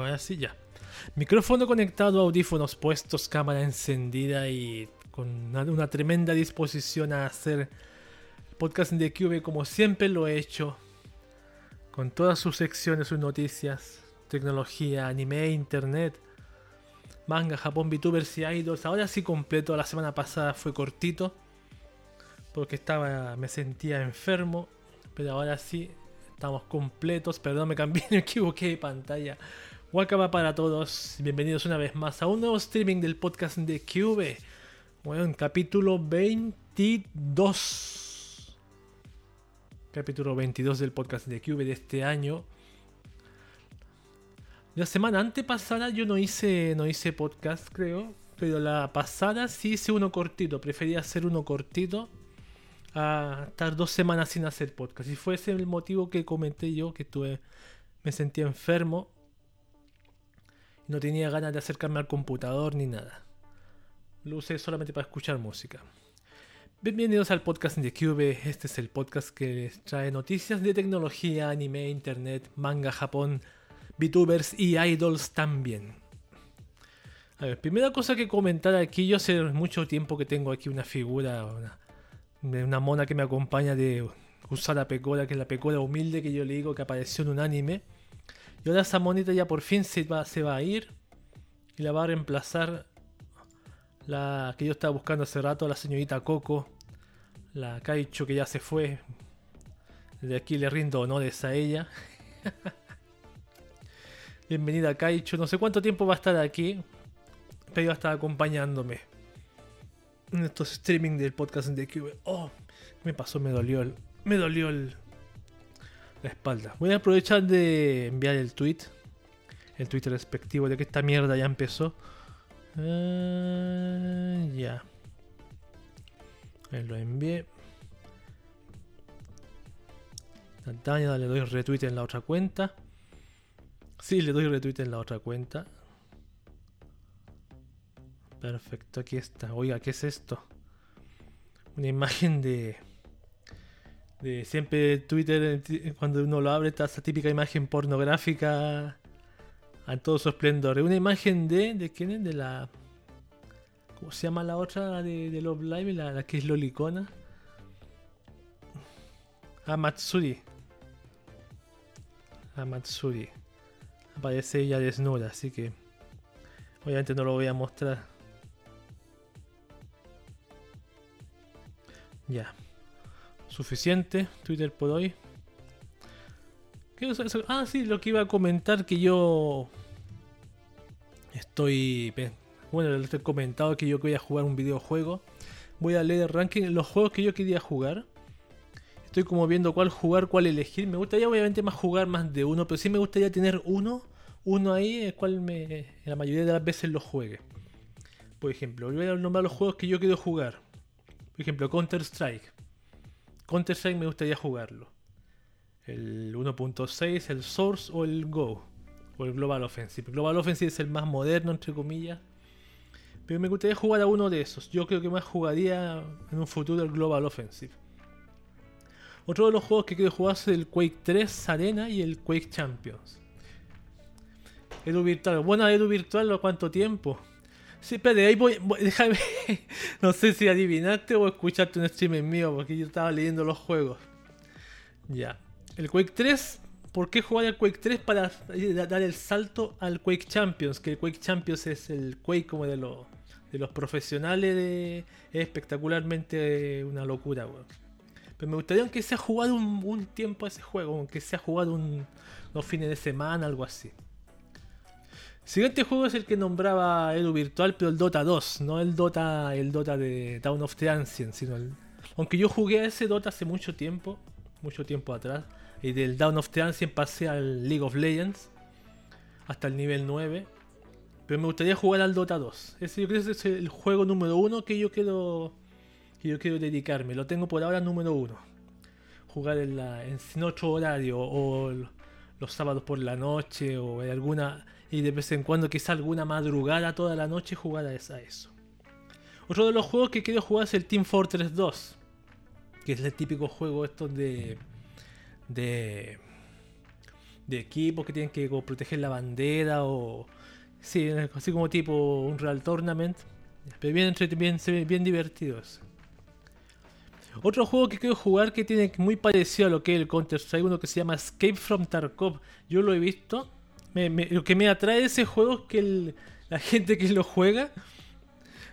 ahora sí ya. Micrófono conectado, audífonos puestos, cámara encendida y con una, tremenda disposición a hacer podcast de Cube como siempre lo he hecho. Con todas sus secciones, sus noticias, tecnología, anime, internet, manga, Japón, VTubers y idols. Ahora sí completo, la semana pasada fue cortito. Porque estaba, me sentía enfermo. Pero ahora sí, estamos completos. Perdón, me cambié, me equivoqué de pantalla. Welcome para todos, bienvenidos una vez más a un nuevo streaming del podcast de Cube. Bueno, capítulo 22. Capítulo 22 del podcast de Cube de este año. La semana antepasada yo no hice, no hice podcast, creo. Pero la pasada sí hice uno cortito. Prefería hacer uno cortito a estar dos semanas sin hacer podcast. Y fue ese el motivo que comenté yo, que estuve, me sentía enfermo no tenía ganas de acercarme al computador ni nada. Lo usé solamente para escuchar música. Bienvenidos al podcast de Cube. Este es el podcast que les trae noticias de tecnología, anime, internet, manga, Japón, VTubers y idols también. A ver, primera cosa que comentar aquí, yo hace mucho tiempo que tengo aquí una figura, una, una mona que me acompaña de Usada Pecora, que es la Pecora humilde que yo le digo que apareció en un anime. Y ahora esa monita ya por fin se va, se va a ir. Y la va a reemplazar la que yo estaba buscando hace rato, la señorita Coco. La Kaicho que ya se fue. De aquí le rindo honores a ella. Bienvenida Kaicho. No sé cuánto tiempo va a estar aquí. Pero va a estar acompañándome. En estos streaming del podcast de QV. Oh, me pasó, me dolió el. Me dolió el, espalda. Voy a aprovechar de enviar el tweet. El tweet respectivo de que esta mierda ya empezó. Uh, ya. lo envié. Instantánea, le doy retweet en la otra cuenta. Sí, le doy retweet en la otra cuenta. Perfecto, aquí está. Oiga, ¿qué es esto? Una imagen de de siempre Twitter, cuando uno lo abre, está esa típica imagen pornográfica a todo su esplendor. Una imagen de. ¿De quién es? De la. ¿Cómo se llama la otra de, de Love Live? La, que es Lolicona. Amatsuri. Amatsuri. Aparece ella desnuda, así que. Obviamente no lo voy a mostrar. Ya suficiente Twitter por hoy. Ah, sí, lo que iba a comentar que yo estoy... Bueno, les he comentado que yo quería jugar un videojuego. Voy a leer el ranking los juegos que yo quería jugar. Estoy como viendo cuál jugar, cuál elegir. Me gustaría obviamente más jugar más de uno, pero sí me gustaría tener uno, uno ahí, el cual me, la mayoría de las veces lo juegue. Por ejemplo, voy a nombrar los juegos que yo quiero jugar. Por ejemplo, Counter Strike. Counter-Strike me gustaría jugarlo. El 1.6, el Source o el Go. O el Global Offensive. Global Offensive es el más moderno, entre comillas. Pero me gustaría jugar a uno de esos. Yo creo que más jugaría en un futuro el Global Offensive. Otro de los juegos que quiero jugar es el Quake 3 Arena y el Quake Champions. Edu Virtual. Bueno, Edu Virtual, ¿cuánto tiempo? Sí, espérate, ahí voy, déjame. no sé si adivinaste o escuchaste un stream mío, porque yo estaba leyendo los juegos. Ya. El Quake 3. ¿Por qué jugar al Quake 3 para dar el salto al Quake Champions? Que el Quake Champions es el Quake como de, los de los profesionales. De, es espectacularmente una locura, weón. Pero me gustaría aunque sea jugar un, un tiempo ese juego, aunque sea jugar un, unos fines de semana, algo así. Siguiente juego es el que nombraba Edu Virtual, pero el Dota 2, no el Dota, el Dota de Town of the Ancients, sino el... Aunque yo jugué a ese Dota hace mucho tiempo, mucho tiempo atrás, y del Down of the Ancients pasé al League of Legends, hasta el nivel 9, pero me gustaría jugar al Dota 2. Ese yo creo que es el juego número uno que yo quiero, que yo quiero dedicarme, lo tengo por ahora número uno. Jugar en, la, en otro horario, o los sábados por la noche, o en alguna y de vez en cuando quizá alguna madrugada toda la noche jugar a eso. Otro de los juegos que quiero jugar es el Team Fortress 2, que es el típico juego estos de de de equipos que tienen que proteger la bandera o... Sí, así como tipo un Real Tournament. Pero bien, bien, bien divertidos. Otro juego que quiero jugar que tiene muy parecido a lo que es el Counter-Strike, uno que se llama Escape from Tarkov. Yo lo he visto. Lo que me atrae de ese juego es que la gente que lo juega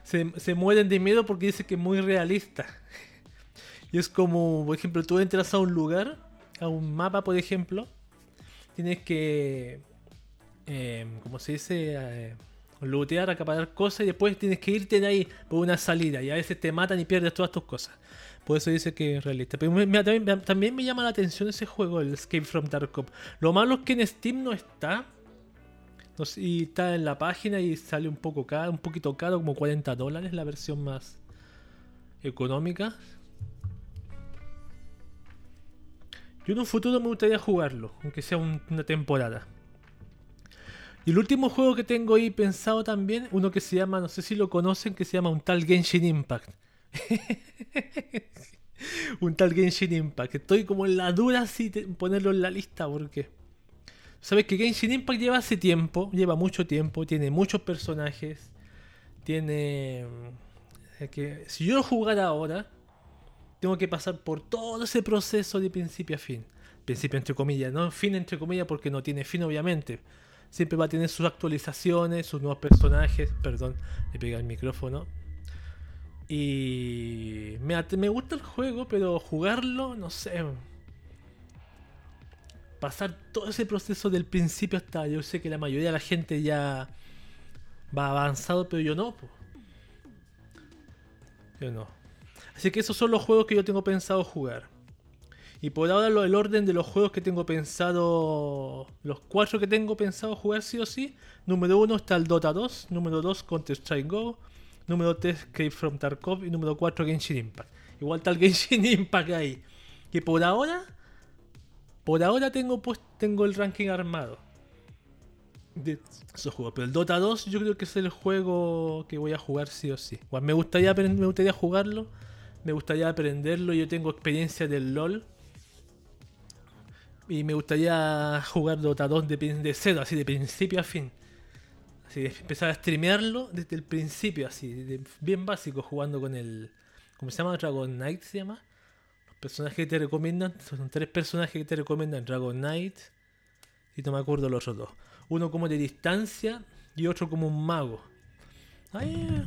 se, mueren de miedo porque dice que es muy realista. Y es como, por ejemplo, tú entras a un lugar, a un mapa, por ejemplo, tienes que, eh, como se dice, eh, lootear, acaparar cosas y después tienes que irte de ahí por una salida y a veces te matan y pierdes todas tus cosas. Por eso dice que es realista. Pero también, me llama la atención ese juego, el Escape from Tarkov. Lo malo es que en Steam no está. y está en la página y sale un poco caro, un poquito caro, como 40 dólares, la versión más económica. Yo en un futuro me gustaría jugarlo, aunque sea una temporada. Y el último juego que tengo ahí pensado también, uno que se llama, no sé si lo conocen, que se llama un tal Genshin Impact. un tal Genshin Impact. Estoy como en la dura si ponerlo en la lista porque... Sabes que Genshin Impact lleva hace tiempo, lleva mucho tiempo, tiene muchos personajes, tiene... Mm, que si yo lo jugara ahora, tengo que pasar por todo ese proceso de principio a fin. Principio entre comillas, no fin entre comillas porque no tiene fin obviamente. Siempre va a tener sus actualizaciones, sus nuevos personajes. Perdón, le pega el micrófono. Y me, me gusta el juego, pero jugarlo, no sé. Pasar todo ese proceso del principio hasta... Yo sé que la mayoría de la gente ya va avanzado, pero yo no. Yo no. Así que esos son los juegos que yo tengo pensado jugar. Y por ahora el orden de los juegos que tengo pensado, los cuatro que tengo pensado jugar sí o sí. Número uno está el Dota 2, número 2 Counter Strike Go, número 3 Escape from Tarkov y número 4 Genshin Impact. Igual el Genshin Impact ahí. Que por ahora, por ahora tengo, pues, tengo el ranking armado de esos juegos. Pero el Dota 2 yo creo que es el juego que voy a jugar sí o sí. me gustaría, me gustaría jugarlo me gustaría aprenderlo. Yo tengo experiencia del LOL. Y me gustaría jugar Dota 2 de, de cero, así de principio a fin. Así de empezar a streamearlo desde el principio, así, bien básico, jugando con el. ¿Cómo se llama? Dragon Knight se llama. Los personajes que te recomiendan, son tres personajes que te recomiendan: Dragon Knight. Y no me acuerdo los otros dos. Uno como de distancia y otro como un mago. Ahí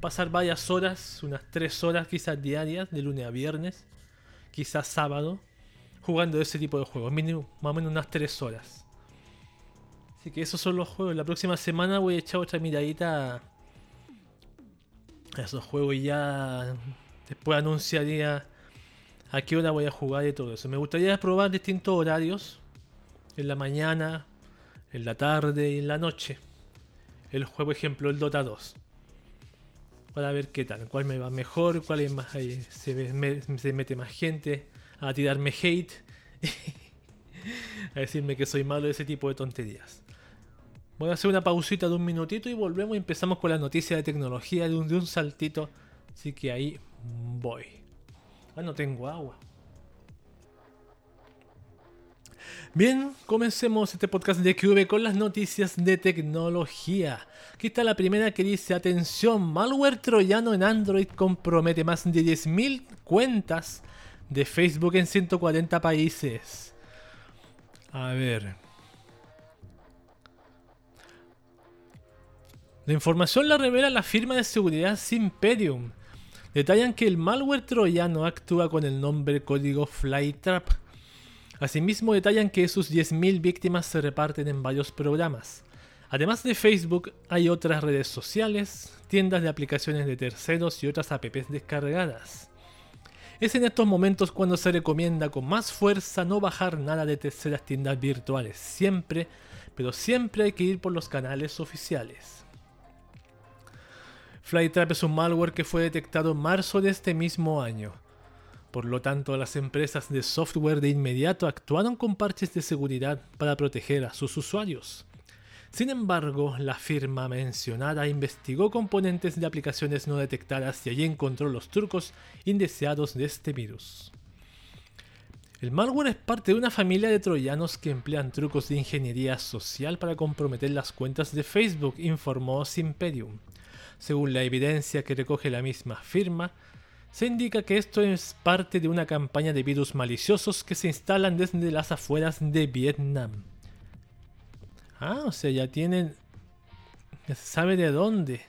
pasar varias horas, unas 3 horas quizás diarias, de lunes a viernes, quizás sábado, jugando ese tipo de juegos, mínimo, más o menos unas 3 horas. Así que esos son los juegos. La próxima semana voy a echar otra miradita a esos juegos y ya después anunciaría a qué hora voy a jugar y todo eso. Me gustaría probar distintos horarios, en la mañana, en la tarde y en la noche el juego ejemplo, el Dota 2. Para ver qué tal, cuál me va mejor, cuál es más ahí, se, mete más gente a tirarme hate, a decirme que soy malo de ese tipo de tonterías. Voy a hacer una pausita de un minutito y volvemos y empezamos con la noticia de tecnología de un, de un saltito. Así que ahí voy. Ah, no tengo agua. Bien, comencemos este podcast de QV con las noticias de tecnología. Aquí está la primera que dice, atención, malware troyano en Android compromete más de 10.000 cuentas de Facebook en 140 países. A ver. La información la revela la firma de seguridad Simperium. Detallan que el malware troyano actúa con el nombre código Flytrap Asimismo detallan que sus 10.000 víctimas se reparten en varios programas. Además de Facebook, hay otras redes sociales, tiendas de aplicaciones de terceros y otras apps descargadas. Es en estos momentos cuando se recomienda con más fuerza no bajar nada de terceras tiendas virtuales, siempre, pero siempre hay que ir por los canales oficiales. Flytrap es un malware que fue detectado en marzo de este mismo año. Por lo tanto, las empresas de software de inmediato actuaron con parches de seguridad para proteger a sus usuarios. Sin embargo, la firma mencionada investigó componentes de aplicaciones no detectadas y allí encontró los trucos indeseados de este virus. El malware es parte de una familia de troyanos que emplean trucos de ingeniería social para comprometer las cuentas de Facebook, informó Simperium. Según la evidencia que recoge la misma firma, se indica que esto es parte de una campaña de virus maliciosos que se instalan desde las afueras de Vietnam. Ah, o sea, ya tienen... Ya se sabe de dónde.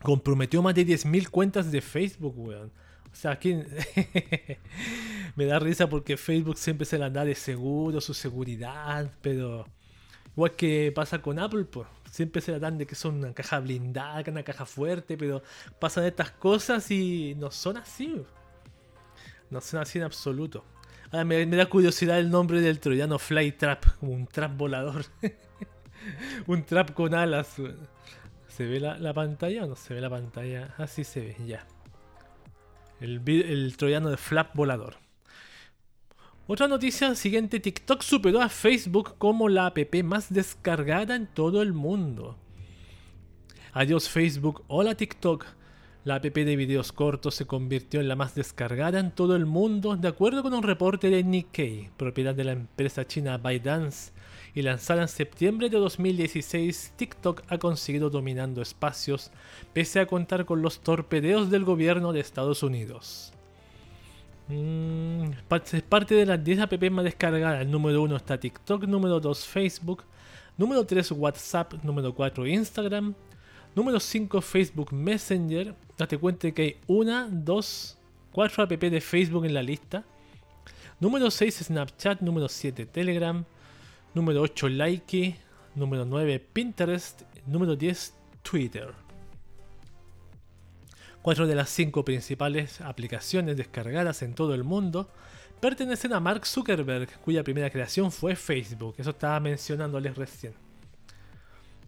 comprometió más de 10.000 cuentas de Facebook, weón. O sea, aquí me da risa porque Facebook siempre se la da de seguro, su seguridad, pero igual que pasa con Apple, pues siempre se la dan de que son una caja blindada, una caja fuerte, pero pasan estas cosas y no son así. No son así en absoluto. Ahora me, da curiosidad el nombre del troyano Flytrap, como un trap volador. un trap con alas. ¿Se ve la, pantalla o no se ve la pantalla? Así se ve, ya. El, troyano de flap volador. Otra noticia siguiente, TikTok superó a Facebook como la app más descargada en todo el mundo. Adiós Facebook, hola TikTok. La app de videos cortos se convirtió en la más descargada en todo el mundo, de acuerdo con un reporte de Nikkei, propiedad de la empresa china ByteDance, y lanzada en septiembre de 2016, TikTok ha conseguido dominando espacios pese a contar con los torpedeos del gobierno de Estados Unidos. Mm, parte de las 10 app más descargadas. El número 1 está TikTok, número 2 Facebook, número 3 WhatsApp, número 4 Instagram, número 5 Facebook Messenger. Date cuenta que hay una, dos, cuatro app de Facebook en la lista. Número 6 Snapchat, número 7 Telegram, Número 8, Likey. Número 9, Pinterest. Número 10, Twitter. Cuatro de las cinco principales aplicaciones descargadas en todo el mundo pertenecen a Mark Zuckerberg, cuya primera creación fue Facebook. Eso estaba mencionándoles recién.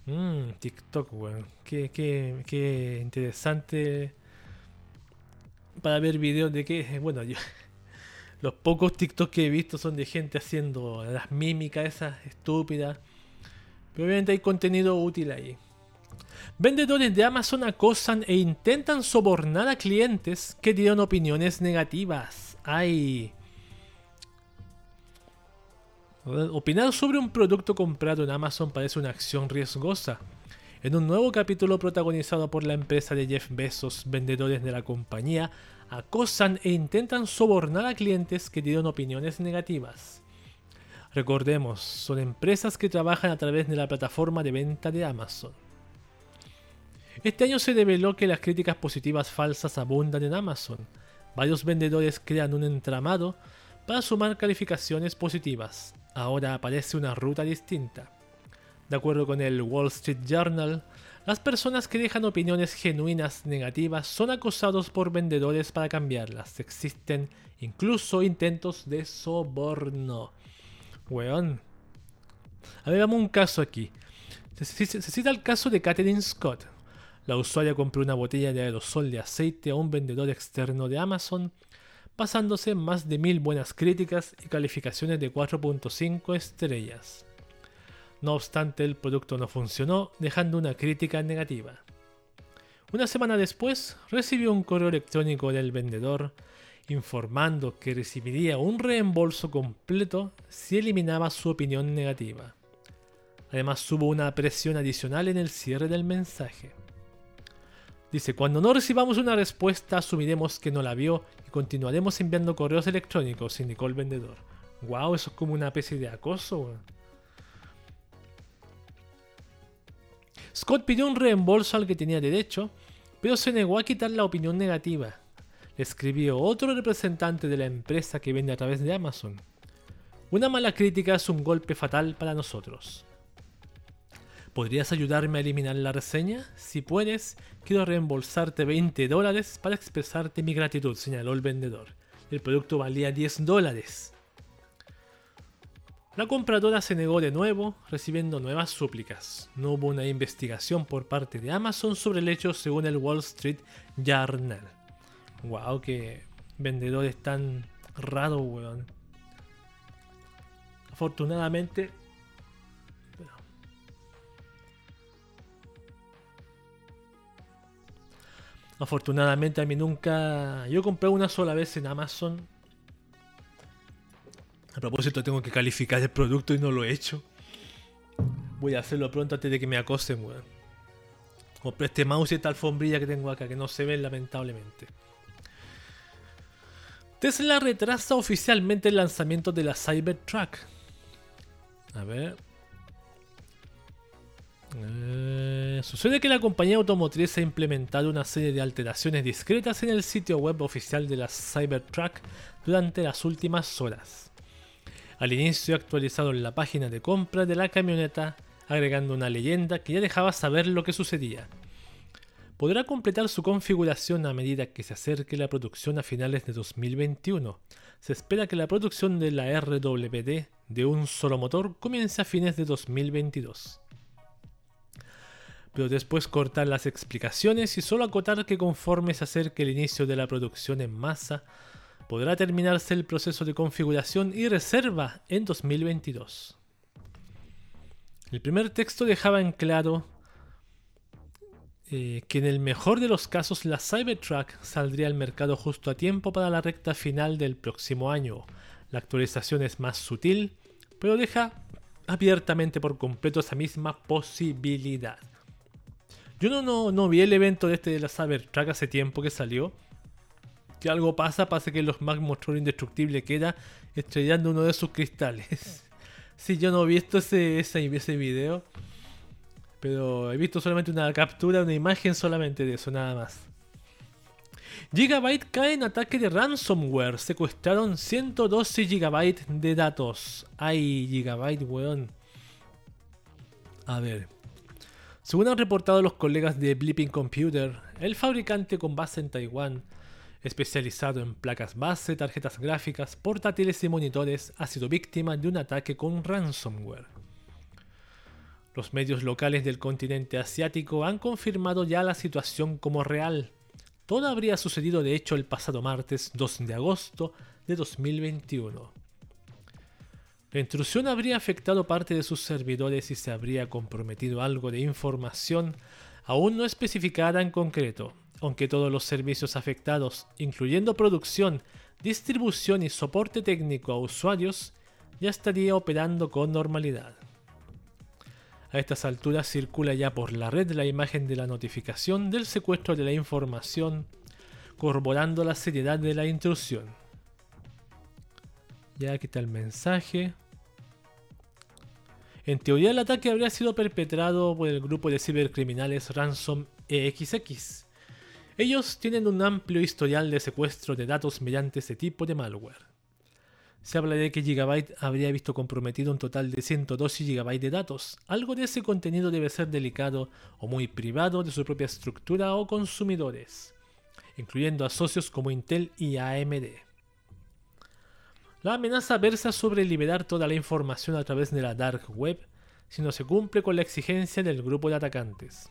Mmm, TikTok, weón. Qué, qué, qué interesante para ver videos de que, bueno, yo, los pocos TikTok que he visto son de gente haciendo las mímicas esas estúpidas. Pero obviamente hay contenido útil ahí. Vendedores de Amazon acosan e intentan sobornar a clientes que dieron opiniones negativas. Ay. Opinar sobre un producto comprado en Amazon parece una acción riesgosa. En un nuevo capítulo protagonizado por la empresa de Jeff Bezos, vendedores de la compañía acosan e intentan sobornar a clientes que dieron opiniones negativas. Recordemos, son empresas que trabajan a través de la plataforma de venta de Amazon. Este año se reveló que las críticas positivas falsas abundan en Amazon. Varios vendedores crean un entramado para sumar calificaciones positivas. Ahora aparece una ruta distinta. De acuerdo con el Wall Street Journal, las personas que dejan opiniones genuinas negativas son acosados por vendedores para cambiarlas. Existen incluso intentos de soborno. Weón. A ver, un caso aquí. Se, cita el caso de Catherine Scott. La usuaria compró una botella de aerosol de aceite a un vendedor externo de Amazon, pasándose más de mil buenas críticas y calificaciones de 4.5 estrellas. No obstante, el producto no funcionó, dejando una crítica negativa. Una semana después, recibió un correo electrónico del vendedor informando que recibiría un reembolso completo si eliminaba su opinión negativa. Además, hubo una presión adicional en el cierre del mensaje. Dice, cuando no recibamos una respuesta, asumiremos que no la vio y continuaremos enviando correos electrónicos, indicó el vendedor. Wow, eso es como una especie de acoso. Scott pidió un reembolso al que tenía derecho, pero se negó a quitar la opinión negativa. Le escribió otro representante de la empresa que vende a través de Amazon. Una mala crítica es un golpe fatal para nosotros. ¿Podrías ayudarme a eliminar la reseña? Si puedes, quiero reembolsarte 20 dólares para expresarte mi gratitud, señaló el vendedor. El producto valía 10 dólares. La compradora se negó de nuevo, recibiendo nuevas súplicas. No hubo una investigación por parte de Amazon sobre el hecho según el Wall Street Journal. Wow, qué vendedores tan raro, weón. Afortunadamente. Afortunadamente a mí nunca... Yo compré una sola vez en Amazon. A propósito tengo que calificar el producto y no lo he hecho. Voy a hacerlo pronto antes de que me acosen, weón. Compré este mouse y esta alfombrilla que tengo acá, que no se ven lamentablemente. Tesla retrasa oficialmente el lanzamiento de la Cybertruck. A ver. Eh, sucede que la compañía automotriz ha implementado una serie de alteraciones discretas en el sitio web oficial de la Cybertruck durante las últimas horas. Al inicio actualizaron la página de compra de la camioneta agregando una leyenda que ya dejaba saber lo que sucedía. Podrá completar su configuración a medida que se acerque la producción a finales de 2021. Se espera que la producción de la RWD de un solo motor comience a fines de 2022 pero después cortar las explicaciones y solo acotar que conforme se acerque el inicio de la producción en masa, podrá terminarse el proceso de configuración y reserva en 2022. El primer texto dejaba en claro eh, que en el mejor de los casos la Cybertruck saldría al mercado justo a tiempo para la recta final del próximo año. La actualización es más sutil, pero deja abiertamente por completo esa misma posibilidad. Yo no, no, vi el evento de este de la Cybertruck hace tiempo que salió. Que algo pasa, pasa que los Mac mostró indestructible queda estrellando uno de sus cristales. sí, yo no he visto ese, ese, ese video. Pero he visto solamente una captura, una imagen solamente de eso, nada más. Gigabyte cae en ataque de ransomware. Secuestraron 112 GB de datos. Ay, Gigabyte, weón. A ver. Según han reportado los colegas de Blipping Computer, el fabricante con base en Taiwán, especializado en placas base, tarjetas gráficas, portátiles y monitores, ha sido víctima de un ataque con ransomware. Los medios locales del continente asiático han confirmado ya la situación como real. Todo habría sucedido de hecho el pasado martes 2 de agosto de 2021. La intrusión habría afectado parte de sus servidores y se habría comprometido algo de información aún no especificada en concreto, aunque todos los servicios afectados, incluyendo producción, distribución y soporte técnico a usuarios, ya estaría operando con normalidad. A estas alturas circula ya por la red la imagen de la notificación del secuestro de la información, corroborando la seriedad de la intrusión. Ya aquí está el mensaje. En teoría el ataque habría sido perpetrado por el grupo de cibercriminales Ransom EXX. Ellos tienen un amplio historial de secuestro de datos mediante este tipo de malware. Se habla de que Gigabyte habría visto comprometido un total de 112 GB de datos. Algo de ese contenido debe ser delicado o muy privado de su propia estructura o consumidores, incluyendo a socios como Intel y AMD. La amenaza versa sobre liberar toda la información a través de la dark web si no se cumple con la exigencia del grupo de atacantes.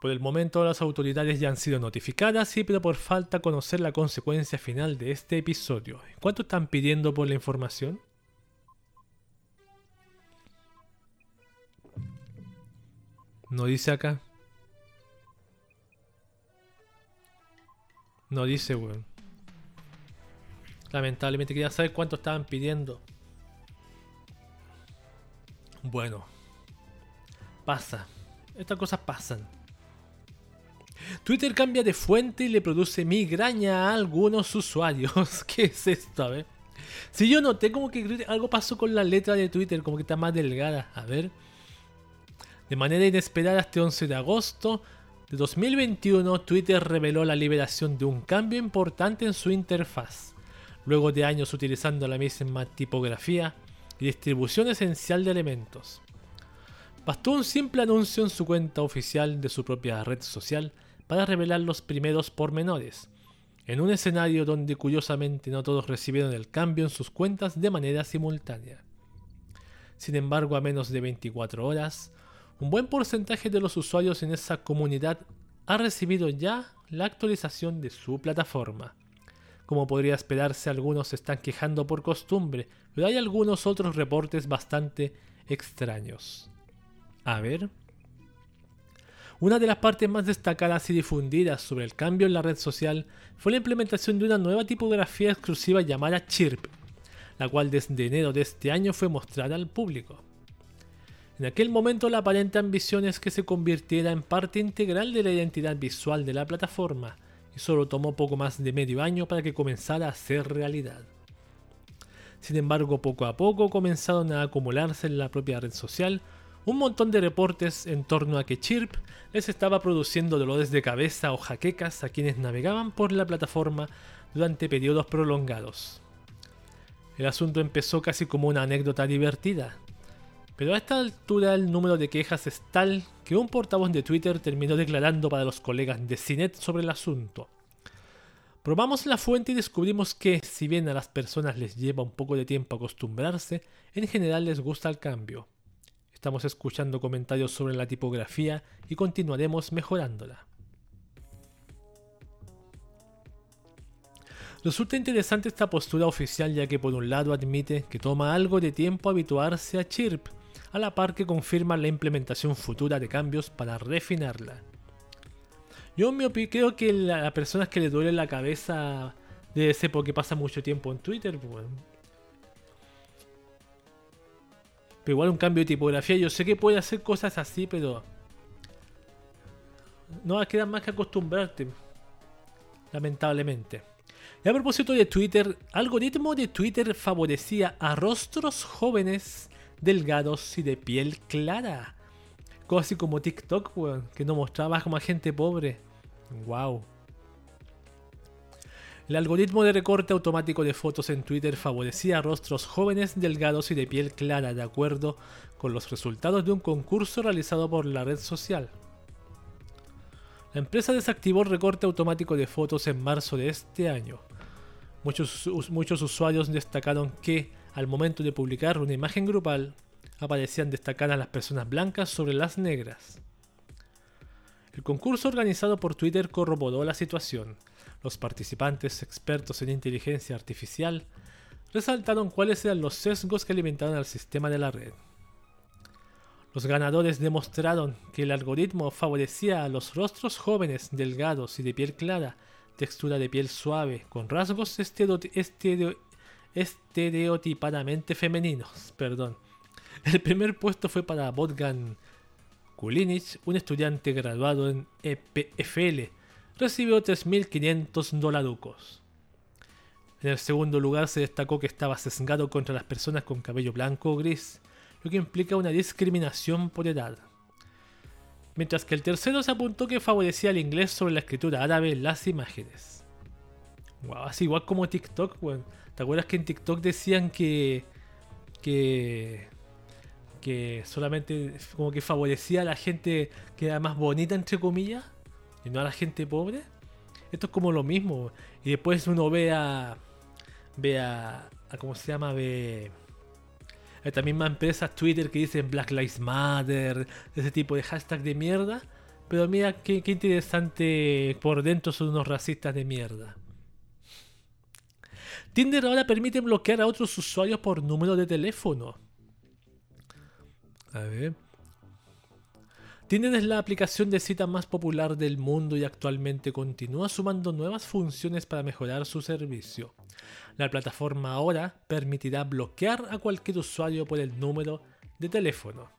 Por el momento las autoridades ya han sido notificadas, sí, pero por falta conocer la consecuencia final de este episodio. ¿Cuánto están pidiendo por la información? No dice acá. No dice, weón. Lamentablemente quería saber cuánto estaban pidiendo. Bueno. Pasa. Estas cosas pasan. Twitter cambia de fuente y le produce migraña a algunos usuarios. ¿Qué es esto? A ver. Si yo noté como que algo pasó con la letra de Twitter, como que está más delgada. A ver. De manera inesperada este 11 de agosto de 2021, Twitter reveló la liberación de un cambio importante en su interfaz luego de años utilizando la misma tipografía y distribución esencial de elementos. Bastó un simple anuncio en su cuenta oficial de su propia red social para revelar los primeros pormenores, en un escenario donde curiosamente no todos recibieron el cambio en sus cuentas de manera simultánea. Sin embargo, a menos de 24 horas, un buen porcentaje de los usuarios en esa comunidad ha recibido ya la actualización de su plataforma. Como podría esperarse, algunos se están quejando por costumbre, pero hay algunos otros reportes bastante extraños. A ver. Una de las partes más destacadas y difundidas sobre el cambio en la red social fue la implementación de una nueva tipografía exclusiva llamada Chirp, la cual desde enero de este año fue mostrada al público. En aquel momento la aparente ambición es que se convirtiera en parte integral de la identidad visual de la plataforma, y solo tomó poco más de medio año para que comenzara a ser realidad. Sin embargo, poco a poco comenzaron a acumularse en la propia red social un montón de reportes en torno a que Chirp les estaba produciendo dolores de cabeza o jaquecas a quienes navegaban por la plataforma durante periodos prolongados. El asunto empezó casi como una anécdota divertida, pero a esta altura el número de quejas es tal que un portavoz de Twitter terminó declarando para los colegas de Cinet sobre el asunto. Probamos la fuente y descubrimos que, si bien a las personas les lleva un poco de tiempo acostumbrarse, en general les gusta el cambio. Estamos escuchando comentarios sobre la tipografía y continuaremos mejorándola. Resulta interesante esta postura oficial ya que por un lado admite que toma algo de tiempo habituarse a Chirp, a la par que confirma la implementación futura de cambios para refinarla. Yo me creo que a personas que le duele la cabeza debe ser porque pasa mucho tiempo en Twitter. Pues, igual un cambio de tipografía, yo sé que puede hacer cosas así, pero... No queda más que acostumbrarte. Lamentablemente. Y a propósito de Twitter, algoritmo de Twitter favorecía a rostros jóvenes delgados y de piel clara. Casi como TikTok, que no mostraba como a gente pobre. Wow. El algoritmo de recorte automático de fotos en Twitter favorecía rostros jóvenes, delgados y de piel clara, de acuerdo con los resultados de un concurso realizado por la red social. La empresa desactivó el recorte automático de fotos en marzo de este año. Muchos usuarios destacaron que al momento de publicar una imagen grupal, aparecían destacadas las personas blancas sobre las negras. El concurso organizado por Twitter corroboró la situación. Los participantes, expertos en inteligencia artificial, resaltaron cuáles eran los sesgos que alimentaban al sistema de la red. Los ganadores demostraron que el algoritmo favorecía a los rostros jóvenes, delgados y de piel clara, textura de piel suave, con rasgos estereotipadamente femeninos. Perdón. El primer puesto fue para Botgan Kulinich, un estudiante graduado en EPFL. Recibió 3.500 dolarucos. En el segundo lugar se destacó que estaba sesgado contra las personas con cabello blanco o gris, lo que implica una discriminación por edad. Mientras que el tercero se apuntó que favorecía el inglés sobre la escritura árabe en las imágenes. Wow, así igual como TikTok. ¿Te acuerdas que en TikTok decían que. que. que solamente como que favorecía a la gente que era más bonita, entre comillas, y no a la gente pobre? Esto es como lo mismo. Y después uno ve a. ve a. ¿cómo se llama? ve. A estas mismas empresas Twitter que dicen Black Lives Matter, ese tipo de hashtag de mierda. Pero mira qué, qué interesante, por dentro son unos racistas de mierda. Tinder ahora permite bloquear a otros usuarios por número de teléfono. A ver. Tinder es la aplicación de cita más popular del mundo y actualmente continúa sumando nuevas funciones para mejorar su servicio. La plataforma ahora permitirá bloquear a cualquier usuario por el número de teléfono.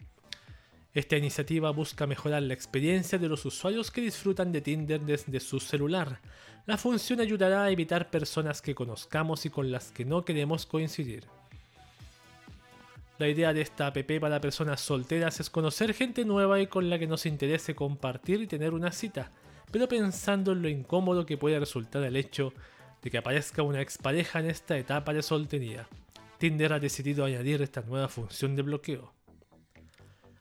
Esta iniciativa busca mejorar la experiencia de los usuarios que disfrutan de Tinder desde su celular, la función ayudará a evitar personas que conozcamos y con las que no queremos coincidir. La idea de esta app para personas solteras es conocer gente nueva y con la que nos interese compartir y tener una cita, pero pensando en lo incómodo que puede resultar el hecho de que aparezca una expareja en esta etapa de soltería. Tinder ha decidido añadir esta nueva función de bloqueo.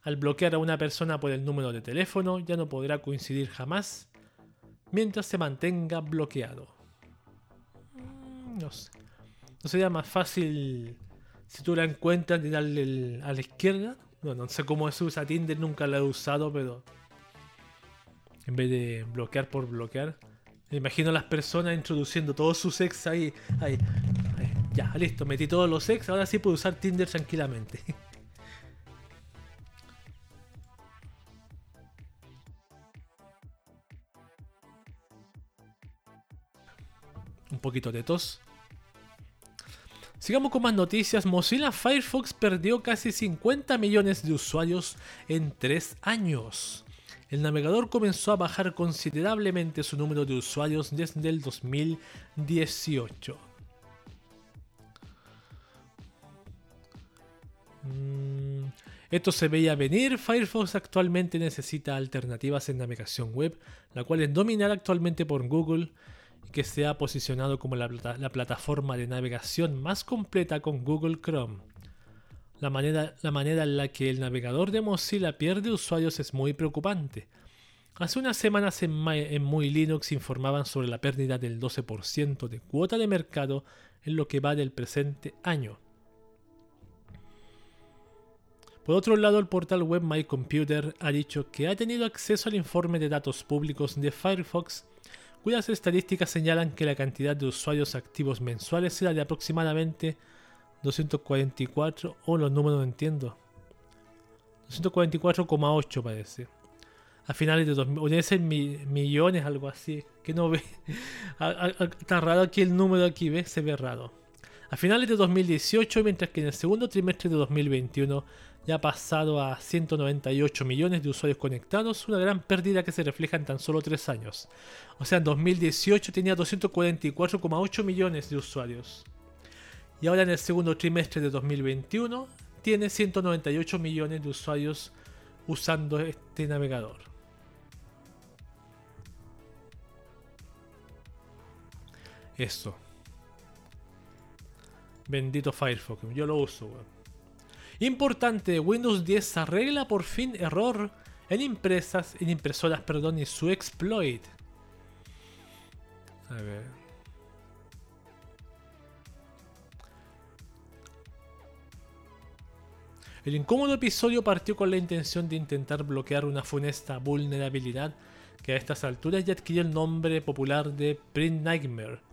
Al bloquear a una persona por el número de teléfono ya no podrá coincidir jamás mientras se mantenga bloqueado. Mm, no sé. ¿No sería más fácil si tú la encuentras, y dale el, a la izquierda. Bueno, no sé cómo se usa Tinder, nunca la he usado, pero en vez de bloquear por bloquear. Me imagino a las personas introduciendo todos sus ex ahí, ahí, ahí, Ya, listo, metí todos los ex, ahora sí puedo usar Tinder tranquilamente. Un poquito de tos. Sigamos con más noticias. Mozilla Firefox perdió casi 50 millones de usuarios en 3 años. El navegador comenzó a bajar considerablemente su número de usuarios desde el 2018. Mm, esto se veía venir. Firefox actualmente necesita alternativas en navegación web, la cual es dominada actualmente por Google que se ha posicionado como la, plataforma de navegación más completa con Google Chrome. La manera, en la que el navegador de Mozilla pierde usuarios es muy preocupante. Hace unas semanas en, en Muy Linux informaban sobre la pérdida del 12% de cuota de mercado en lo que va del presente año. Por otro lado, el portal web My Computer ha dicho que ha tenido acceso al informe de datos públicos de Firefox cuyas estadísticas señalan que la cantidad de usuarios activos mensuales será de aproximadamente 244, o los números no entiendo. 244,8 parece. A finales de 2000, debe ser millones, algo así. Que no ve. Está raro aquí el número aquí, ¿ves? Se ve raro. A finales de 2018, mientras que en el segundo trimestre de 2021 ha pasado a 198 millones de usuarios conectados, una gran pérdida que se refleja en tan solo 3 años. O sea, en 2018 tenía 244,8 millones de usuarios. Y ahora en el segundo trimestre de 2021 tiene 198 millones de usuarios usando este navegador. Eso. Bendito Firefox, yo lo uso, Importante, Windows 10 arregla por fin error en impresas, en impresoras, perdón, y su exploit. A ver. El incómodo episodio partió con la intención de intentar bloquear una funesta vulnerabilidad que a estas alturas ya adquirió el nombre popular de Print Nightmare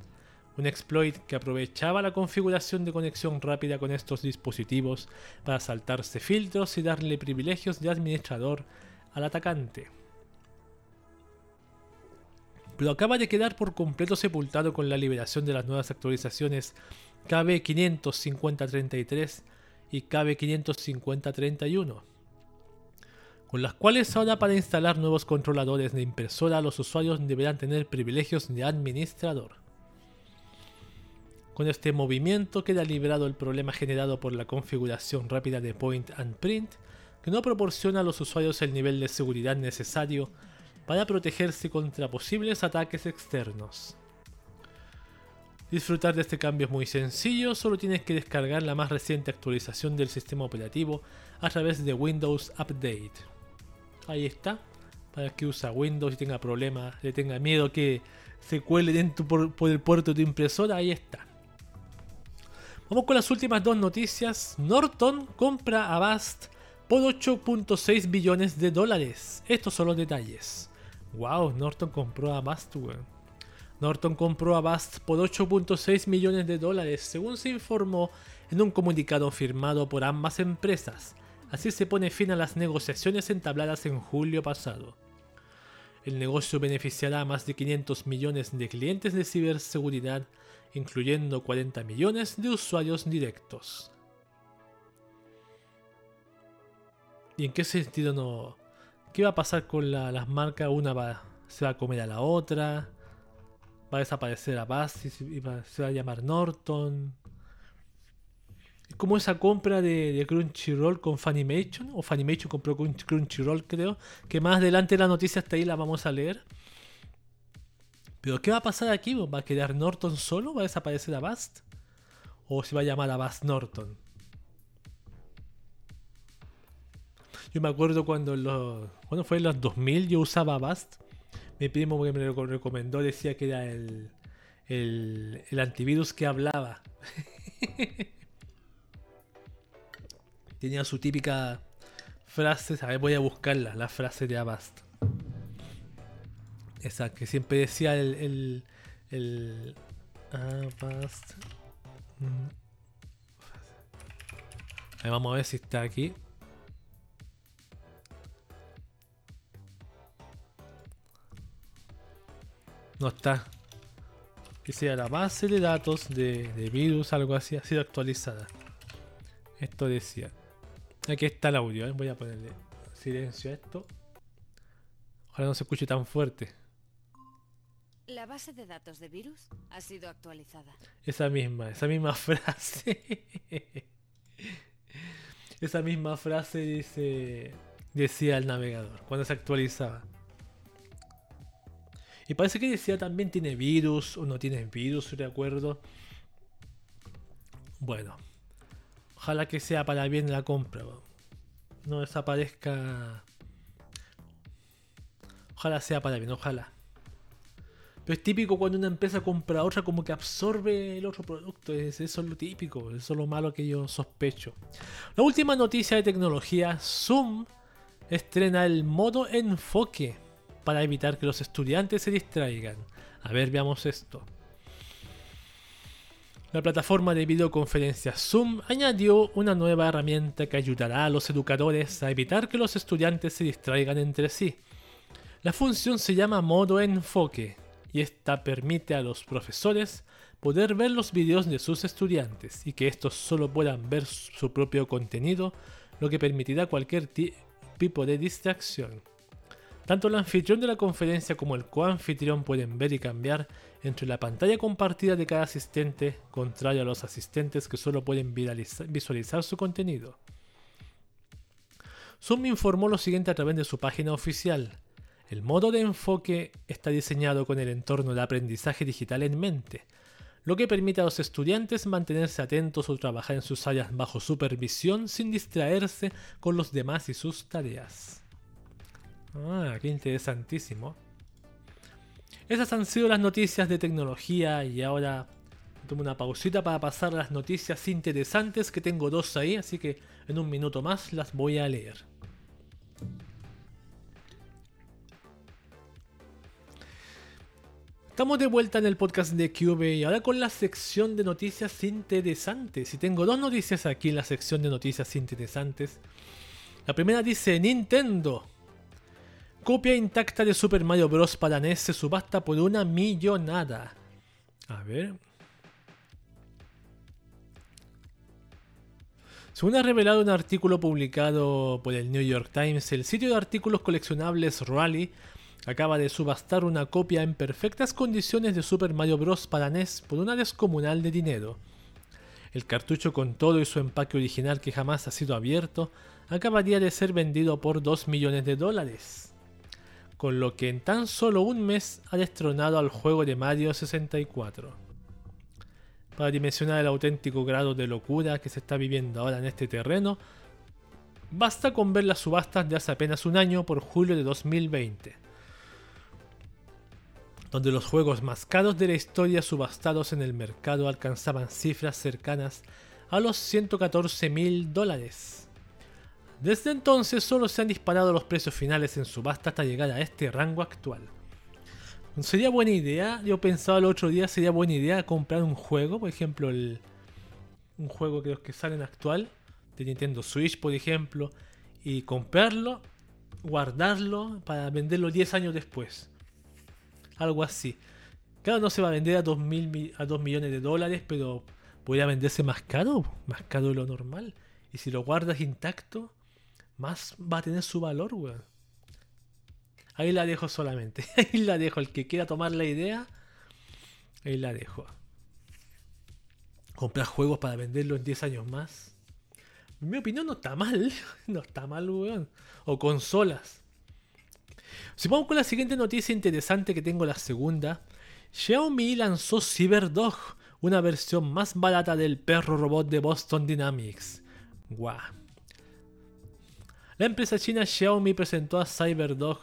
un exploit que aprovechaba la configuración de conexión rápida con estos dispositivos para saltarse filtros y darle privilegios de administrador al atacante. Pero acaba de quedar por completo sepultado con la liberación de las nuevas actualizaciones KB55033 y KB55031, con las cuales ahora para instalar nuevos controladores de impresora los usuarios deberán tener privilegios de administrador. Con este movimiento queda liberado el problema generado por la configuración rápida de Point and Print, que no proporciona a los usuarios el nivel de seguridad necesario para protegerse contra posibles ataques externos. Disfrutar de este cambio es muy sencillo, solo tienes que descargar la más reciente actualización del sistema operativo a través de Windows Update. Ahí está, para el que usa Windows y tenga problemas, le tenga miedo que se cuele dentro por, por el puerto de tu impresora, ahí está. Vamos con las últimas dos noticias. Norton compra a Bast por 8.6 billones de dólares. Estos son los detalles. Wow, Norton compró a Bast, Norton compró a Bast por 8.6 millones de dólares, según se informó en un comunicado firmado por ambas empresas. Así se pone fin a las negociaciones entabladas en julio pasado. El negocio beneficiará a más de 500 millones de clientes de ciberseguridad incluyendo 40 millones de usuarios directos. ¿Y en qué sentido no? ¿Qué va a pasar con las marcas? Una va, se va a comer a la otra, va a desaparecer a Bass y se va a llamar Norton. Es como esa compra de, Crunchyroll con Funimation, o Funimation compró Crunchyroll creo, que más adelante la noticia hasta ahí la vamos a leer pero ¿qué va a pasar aquí? ¿Va a quedar Norton solo? ¿Va a desaparecer a Bast? ¿O se va a llamar a Bast Norton? Yo me acuerdo cuando los. Cuando fue en los 2000 yo usaba Bast. Mi primo que me lo recomendó decía que era el. El, el antivirus que hablaba. Tenía su típica frase. A ver, voy a buscarla, la frase de Avast. Esa que siempre decía el. el, el mm. vamos a ver si está aquí. No está. Decía la base de datos de, de virus, algo así, ha sido actualizada. Esto decía. Aquí está el audio, ¿eh? voy a ponerle silencio a esto. Ojalá no se escuche tan fuerte. La base de datos de virus ha sido actualizada. Esa misma, esa misma frase. esa misma frase dice, decía el navegador cuando se actualizaba. Y parece que decía también tiene virus o no tiene virus, recuerdo. Bueno, ojalá que sea para bien la compra. No desaparezca. Ojalá sea para bien, ojalá. Pero es típico cuando una empresa compra otra como que absorbe el otro producto. eso es lo típico, eso es lo malo que yo sospecho. La última noticia de tecnología, Zoom estrena el modo enfoque para evitar que los estudiantes se distraigan. A ver, veamos esto. La plataforma de videoconferencia Zoom añadió una nueva herramienta que ayudará a los educadores a evitar que los estudiantes se distraigan entre sí. La función se llama modo enfoque y esta permite a los profesores poder ver los videos de sus estudiantes y que estos solo puedan ver su propio contenido, lo que permitirá cualquier tipo de distracción. Tanto el anfitrión de la conferencia como el coanfitrión pueden ver y cambiar entre la pantalla compartida de cada asistente, contrario a los asistentes que solo pueden visualizar su contenido. Zoom informó lo siguiente a través de su página oficial. El modo de enfoque está diseñado con el entorno de aprendizaje digital en mente, lo que permite a los estudiantes mantenerse atentos o trabajar en sus áreas bajo supervisión sin distraerse con los demás y sus tareas. Ah, qué interesantísimo. Esas han sido las noticias de tecnología y ahora tomo una pausita para pasar las noticias interesantes que tengo dos ahí, así que en un minuto más las voy a leer. Estamos de vuelta en el podcast de Cube y ahora con la sección de noticias interesantes. Y tengo dos noticias aquí en la sección de noticias interesantes. La primera dice Nintendo Copia intacta de Super Mario Bros. para NES se subasta por una millonada. A ver. Según ha revelado un artículo publicado por el New York Times, el sitio de artículos coleccionables Rally acaba de subastar una copia en perfectas condiciones de Super Mario Bros. para NES por una descomunal de dinero. El cartucho con todo y su empaque original que jamás ha sido abierto acabaría de ser vendido por 2 millones de dólares con lo que en tan solo un mes ha destronado al juego de Mario 64. Para dimensionar el auténtico grado de locura que se está viviendo ahora en este terreno, basta con ver las subastas de hace apenas un año por julio de 2020, donde los juegos más caros de la historia subastados en el mercado alcanzaban cifras cercanas a los 114 mil dólares. Desde entonces solo se han disparado los precios finales en subasta hasta llegar a este rango actual. Sería buena idea, yo pensaba el otro día, sería buena idea comprar un juego, por ejemplo, el, un juego que los que salen actual, de Nintendo Switch, por ejemplo, y comprarlo, guardarlo para venderlo 10 años después. Algo así. Claro, no se va a vender a 2, a 2 millones de dólares, pero podría venderse más caro, más caro de lo normal. Y si lo guardas intacto, más va a tener su valor, weón. Ahí la dejo solamente. Ahí la dejo. El que quiera tomar la idea, ahí la dejo. Comprar juegos para venderlo en 10 años más. En mi opinión no está mal. No está mal, weón. O consolas. Si vamos con la siguiente noticia interesante que tengo, la segunda. Xiaomi lanzó CyberDog, una versión más barata del perro robot de Boston Dynamics. Guau. La empresa china Xiaomi presentó a CyberDog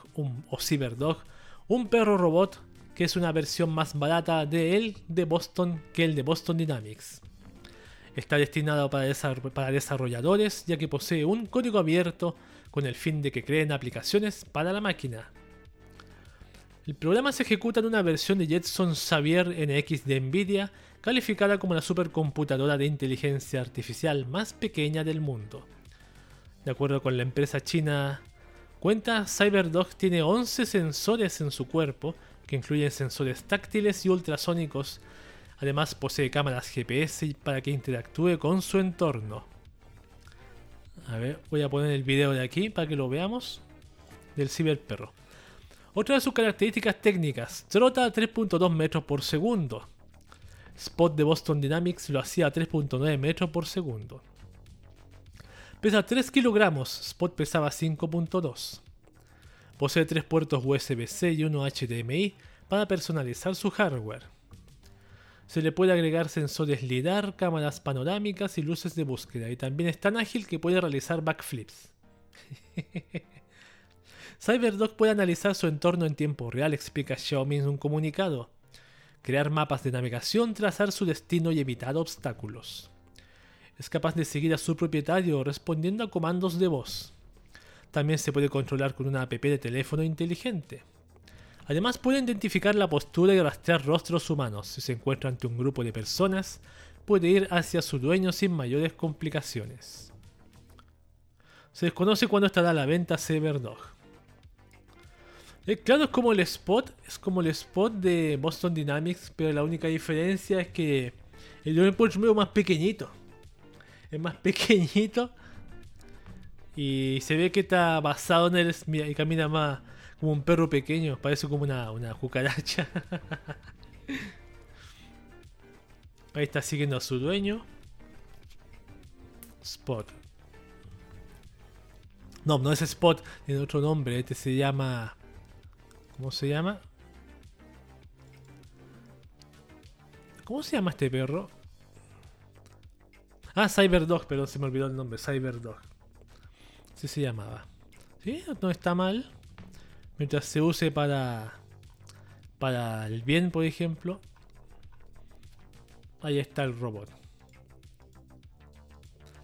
o CyberDog, un perro robot que es una versión más barata de él de Boston que el de Boston Dynamics. Está destinado para, para desarrolladores ya que posee un código abierto con el fin de que creen aplicaciones para la máquina. El programa se ejecuta en una versión de Jetson Xavier NX de Nvidia, calificada como la supercomputadora de inteligencia artificial más pequeña del mundo. De acuerdo con la empresa china Cuenta, CyberDog tiene 11 sensores en su cuerpo que incluyen sensores táctiles y ultrasónicos. Además posee cámaras GPS para que interactúe con su entorno. A ver, voy a poner el video de aquí para que lo veamos. Del ciberperro. Otra de sus características técnicas, trota a 3.2 metros por segundo. Spot de Boston Dynamics lo hacía a 3.9 metros por segundo. Pesa 3 kilogramos, Spot pesaba 5.2. Posee tres puertos USB-C y uno HDMI para personalizar su hardware. Se le puede agregar sensores LIDAR, cámaras panorámicas y luces de búsqueda, y también es tan ágil que puede realizar backflips. CyberDog puede analizar su entorno en tiempo real, explica Xiaomi en un comunicado. Crear mapas de navegación, trazar su destino y evitar obstáculos. Es capaz de seguir a su propietario respondiendo a comandos de voz. También se puede controlar con una app de teléfono inteligente. Además puede identificar la postura y rastrear rostros humanos. Si se encuentra ante un grupo de personas, puede ir hacia su dueño sin mayores complicaciones. Se desconoce cuándo estará a la venta Cyberdog. Eh, claro, es como el spot, es como el spot de Boston Dynamics, pero la única diferencia es que el Johnny es medio más pequeñito. Es más pequeñito. Y se ve que está basado en él y camina más como un perro pequeño. Parece como una, cucaracha. Ahí está siguiendo a su dueño. Spot. No, no es Spot, tiene otro nombre. Este se llama. ¿Cómo se llama? ¿Cómo se llama este perro? Ah, Cyberdog, perdón, se me olvidó el nombre. Cyberdog. Así se llamaba. ¿Sí? No está mal. Mientras se use para. Para el bien, por ejemplo. Ahí está el robot.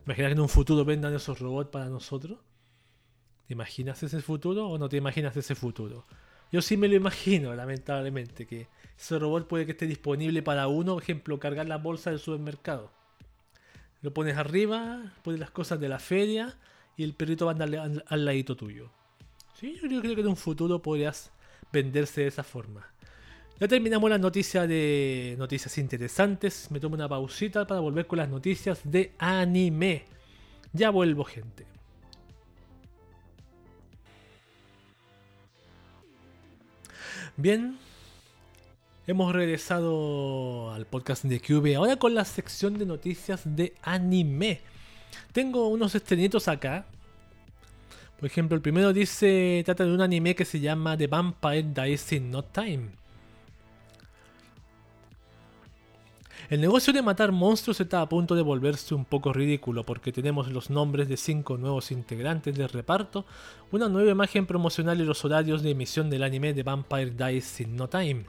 ¿Imaginas que en un futuro vendan esos robots para nosotros? ¿Te imaginas ese futuro o no te imaginas ese futuro? Yo sí me lo imagino, lamentablemente, que ese robot puede que esté disponible para uno, por ejemplo, cargar la bolsa del supermercado. Lo pones arriba, pones las cosas de la feria y el perrito va a andar al ladito tuyo. Sí, yo creo que en un futuro podrías venderse de esa forma. Ya terminamos las noticias de noticias interesantes. Me tomo una pausita para volver con las noticias de anime. Ya vuelvo, gente. Bien, hemos regresado al podcast de QB. Ahora con la sección de noticias de anime. Tengo unos estrenitos acá. Por ejemplo, el primero dice, trata de un anime que se llama The Vampire Dies in No Time. El negocio de matar monstruos está a punto de volverse un poco ridículo porque tenemos los nombres de cinco nuevos integrantes del reparto, una nueva imagen promocional y los horarios de emisión del anime de Vampire Dies in No Time.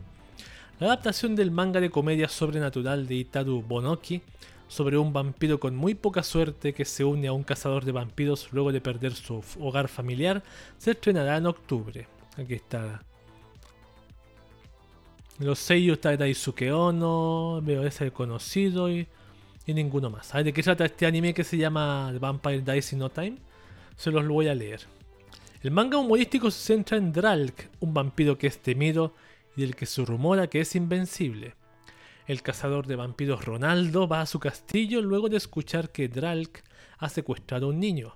La adaptación del manga de comedia sobrenatural de Itaru Bonoki sobre un vampiro con muy poca suerte que se une a un cazador de vampiros luego de perder su hogar familiar se estrenará en octubre. Aquí está los sellos está Daisuke Ono, veo ese conocido y, y ninguno más. ¿De qué trata este anime que se llama Vampire Dies in No Time? Se los voy a leer. El manga humorístico se centra en Dralk, un vampiro que es temido y del que se rumora que es invencible. El cazador de vampiros Ronaldo va a su castillo luego de escuchar que Dralk ha secuestrado a un niño.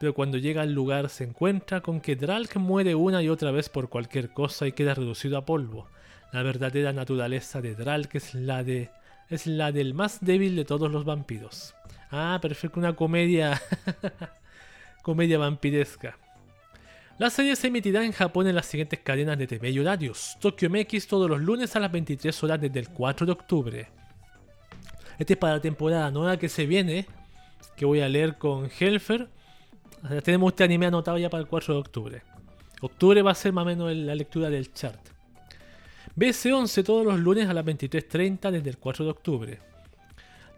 Pero cuando llega al lugar se encuentra con que Dralk muere una y otra vez por cualquier cosa y queda reducido a polvo. La verdadera naturaleza de Dralk es la de es la del más débil de todos los vampiros. Ah, perfecto, una comedia comedia vampiresca. La serie se emitirá en Japón en las siguientes cadenas de TV y horarios. Tokyo MX todos los lunes a las 23 horas desde el 4 de octubre. Este es para la temporada nueva que se viene, que voy a leer con Helfer. Tenemos este anime anotado ya para el 4 de octubre. Octubre va a ser más o menos la lectura del chart. BC11 todos los lunes a las 23.30 desde el 4 de octubre.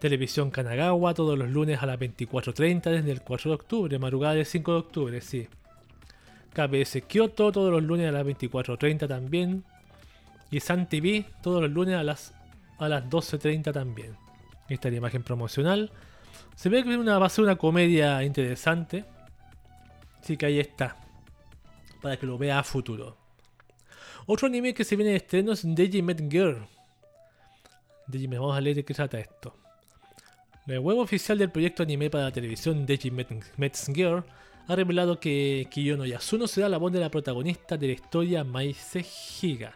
Televisión Kanagawa todos los lunes a las 24.30 desde el 4 de octubre. Madrugada del 5 de octubre, sí. KBS Kyoto todos los lunes a las 24.30 también. Y Sun TV todos los lunes a las, a las 12.30 también. Esta es la imagen promocional. Se ve que una, va a ser una comedia interesante. Así que ahí está. Para que lo vea a futuro. Otro anime que se viene de estreno es Met Girl. Vamos a leer de qué trata esto. El web oficial del proyecto anime para la televisión Deji Met Girl ha revelado que Kiyono Yasuno será la voz de la protagonista de la historia Maise Higa.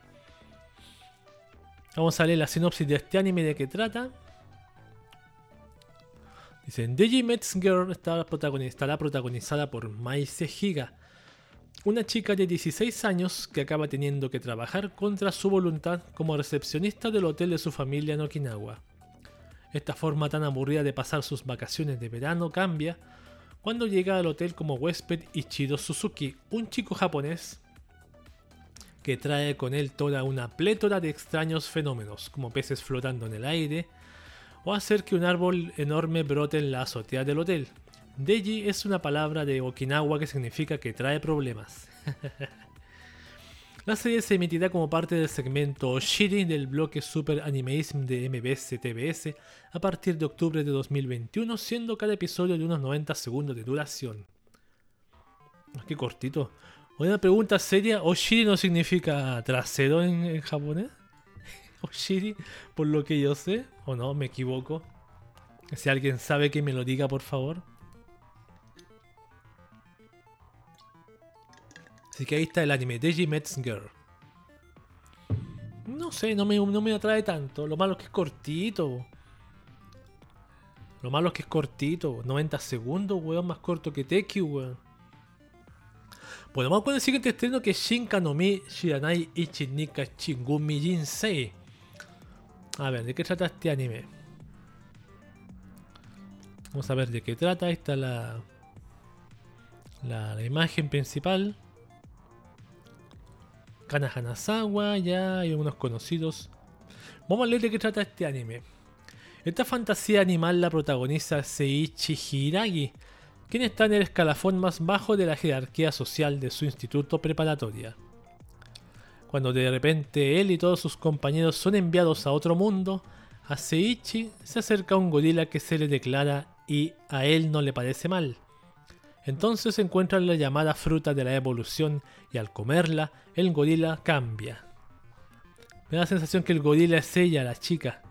Vamos a leer la sinopsis de este anime de qué trata. Dicen, Deji Met's Girl estará protagonizada por Maise Higa, una chica de 16 años que acaba teniendo que trabajar contra su voluntad como recepcionista del hotel de su familia en Okinawa. Esta forma tan aburrida de pasar sus vacaciones de verano cambia cuando llega al hotel como huésped Ichido Suzuki, un chico japonés que trae con él toda una plétora de extraños fenómenos, como peces flotando en el aire, o hacer que un árbol enorme brote en la azotea del hotel, Deji es una palabra de Okinawa que significa que trae problemas. La serie se emitirá como parte del segmento Oshiri del bloque Super Animeism de MBS TBS a partir de octubre de 2021, siendo cada episodio de unos 90 segundos de duración. Ah, qué cortito. Una pregunta seria, ¿Oshiri no significa trasero en japonés? ¿Oshiri? Por lo que yo sé, o no, me equivoco. Si alguien sabe que me lo diga, por favor. Así que ahí está el anime, Deji Met's Girl. No sé, no me, no me atrae tanto. Lo malo es que es cortito. Lo malo es que es cortito. 90 segundos, weón, más corto que Teki, weón. Bueno, vamos con el siguiente estreno que es Shinkanomi Shiranai Ichinika Chingumi Jinsei. A ver, ¿de qué trata este anime? Vamos a ver de qué trata. Ahí está la, la imagen principal. Kana ya hay unos conocidos. Vamos a leer de qué trata este anime. Esta fantasía animal la protagoniza Seiichi Hiragi, quien está en el escalafón más bajo de la jerarquía social de su instituto preparatoria. Cuando de repente él y todos sus compañeros son enviados a otro mundo, a Seiichi se acerca un gorila que se le declara y a él no le parece mal. Entonces encuentran la llamada fruta de la evolución y al comerla, el gorila cambia. Me da la sensación que el gorila es ella, la chica.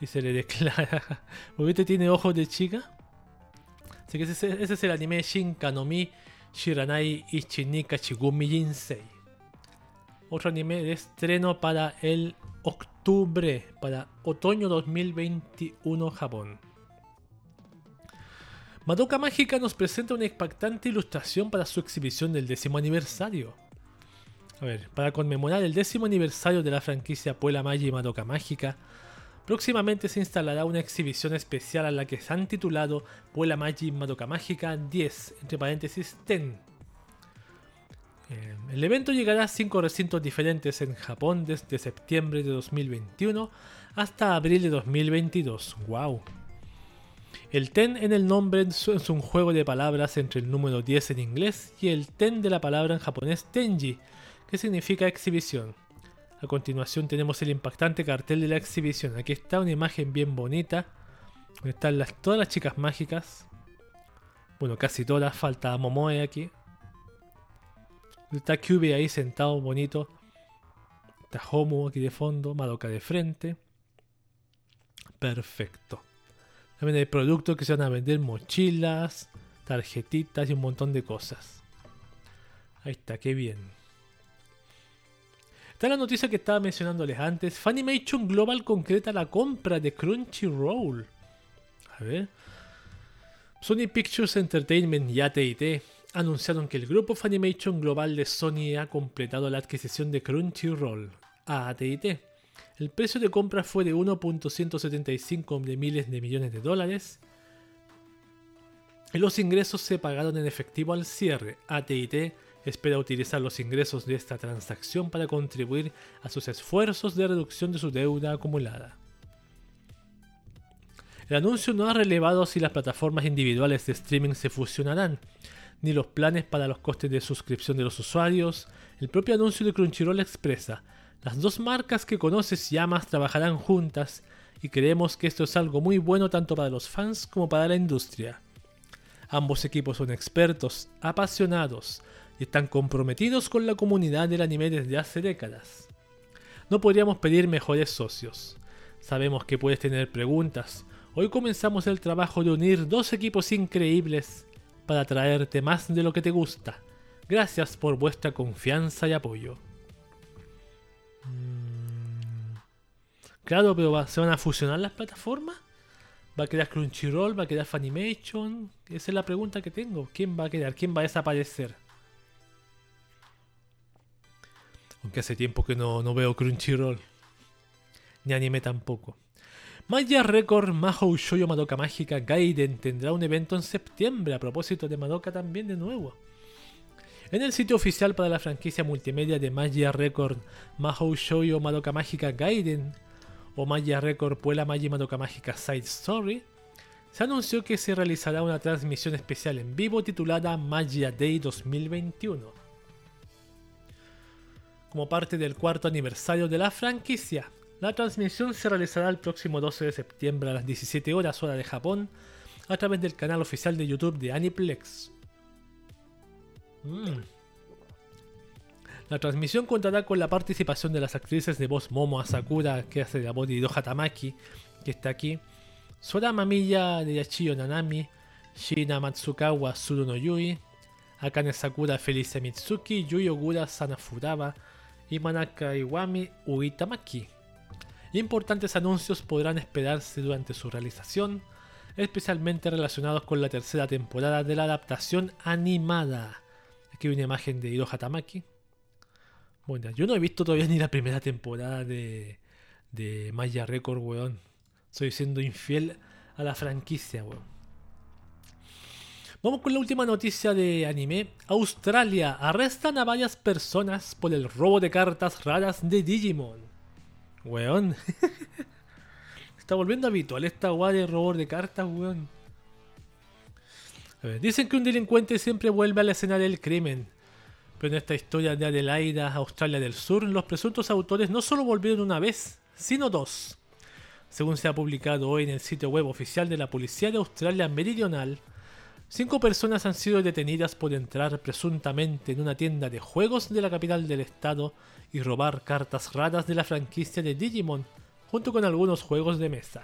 Y se le declara. ¿Viste tiene ojos de chica? Así que ese, es el anime Shinkanomi Shiranai Ichinika Chigumi Jinsei. Otro anime de estreno para el octubre, para otoño 2021 Japón. Madoka Mágica nos presenta una impactante ilustración para su exhibición del décimo aniversario. A ver, para conmemorar el décimo aniversario de la franquicia Puela Magi y Madoka Mágica, próximamente se instalará una exhibición especial a la que se han titulado Puela Magi Madoka Mágica 10, entre paréntesis 10. Eh, el evento llegará a cinco recintos diferentes en Japón desde septiembre de 2021 hasta abril de 2022. ¡Wow! El ten en el nombre es un juego de palabras entre el número 10 en inglés y el ten de la palabra en japonés tenji, que significa exhibición. A continuación tenemos el impactante cartel de la exhibición. Aquí está una imagen bien bonita. Están todas las chicas mágicas. Bueno, casi todas. Falta Momoe aquí. Está Kyube ahí sentado bonito. Está Homo aquí de fondo. Madoka de frente. Perfecto. También hay productos que se van a vender mochilas, tarjetitas y un montón de cosas. Ahí está, qué bien. Está la noticia que estaba mencionándoles antes. Funimation Global concreta la compra de Crunchyroll. A ver. Sony Pictures Entertainment y AT&T anunciaron que el grupo Funimation Global de Sony ha completado la adquisición de Crunchyroll a AT&T el precio de compra fue de 1.175 de miles de millones de dólares. Los ingresos se pagaron en efectivo al cierre. ATT espera utilizar los ingresos de esta transacción para contribuir a sus esfuerzos de reducción de su deuda acumulada. El anuncio no ha relevado si las plataformas individuales de streaming se fusionarán, ni los planes para los costes de suscripción de los usuarios. El propio anuncio de Crunchyroll expresa, las dos marcas que conoces y amas trabajarán juntas y creemos que esto es algo muy bueno tanto para los fans como para la industria. Ambos equipos son expertos, apasionados y están comprometidos con la comunidad del anime desde hace décadas. No podríamos pedir mejores socios. Sabemos que puedes tener preguntas. Hoy comenzamos el trabajo de unir dos equipos increíbles para traerte más de lo que te gusta. Gracias por vuestra confianza y apoyo. Mm. Claro, pero ¿se van a fusionar las plataformas? ¿Va a quedar Crunchyroll? ¿Va a quedar Funimation? Esa es la pregunta que tengo. ¿Quién va a quedar? ¿Quién va a desaparecer? Aunque hace tiempo que no, no veo Crunchyroll. Ni anime tampoco. Maya Record Mahou Shoujo Madoka Mágica Gaiden tendrá un evento en septiembre a propósito de Madoka también de nuevo. En el sitio oficial para la franquicia multimedia de Maya Record Mahou Shoujo Madoka Mágica Gaiden o Maya Record Puela Magi Madoka Mágica Side Story, se anunció que se realizará una transmisión especial en vivo titulada Magia Day 2021 como parte del cuarto aniversario de la franquicia. La transmisión se realizará el próximo 12 de septiembre a las 17 horas hora de Japón a través del canal oficial de YouTube de Aniplex. Mm. La transmisión contará con la participación de las actrices de voz Momo Asakura, que hace la voz de Hiroha Tamaki, que está aquí, Sora Mamiya de Yachiyo Nanami, Shina Matsukawa Suruno Yui, Akane Sakura Felice Mitsuki, Yui Ogura Sanafuraba, y Manaka Iwami Uitamaki. Importantes anuncios podrán esperarse durante su realización, especialmente relacionados con la tercera temporada de la adaptación animada. Aquí hay una imagen de Hiroha Tamaki. Bueno, yo no he visto todavía ni la primera temporada de, de Maya Record, weón. Soy siendo infiel a la franquicia, weón. Vamos con la última noticia de anime. Australia arrestan a varias personas por el robo de cartas raras de Digimon. Weón. Está volviendo habitual esta guay de robo de cartas, weón. Dicen que un delincuente siempre vuelve a la escena del crimen. Pero en esta historia de Adelaida, Australia del Sur, los presuntos autores no solo volvieron una vez, sino dos. Según se ha publicado hoy en el sitio web oficial de la Policía de Australia Meridional, Cinco personas han sido detenidas por entrar presuntamente en una tienda de juegos de la capital del estado y robar cartas raras de la franquicia de Digimon, junto con algunos juegos de mesa.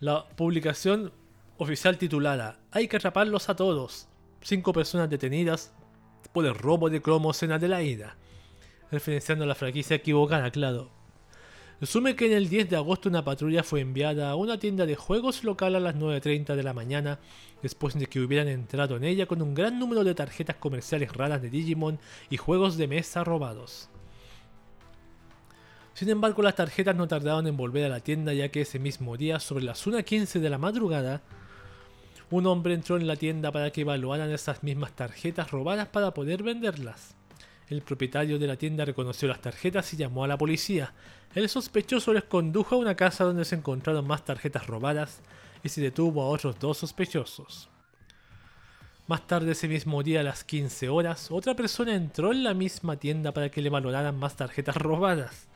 La publicación oficial titulada Hay que atraparlos a todos. Cinco personas detenidas por el robo de cromos en Adelaida. Referenciando a la franquicia equivocada, claro. Resume que en el 10 de agosto una patrulla fue enviada a una tienda de juegos local a las 9.30 de la mañana, después de que hubieran entrado en ella con un gran número de tarjetas comerciales raras de Digimon y juegos de mesa robados. Sin embargo, las tarjetas no tardaron en volver a la tienda ya que ese mismo día, sobre las 1.15 de la madrugada, un hombre entró en la tienda para que evaluaran esas mismas tarjetas robadas para poder venderlas. El propietario de la tienda reconoció las tarjetas y llamó a la policía. El sospechoso les condujo a una casa donde se encontraron más tarjetas robadas y se detuvo a otros dos sospechosos. Más tarde ese mismo día a las 15 horas, otra persona entró en la misma tienda para que le valoraran más tarjetas robadas.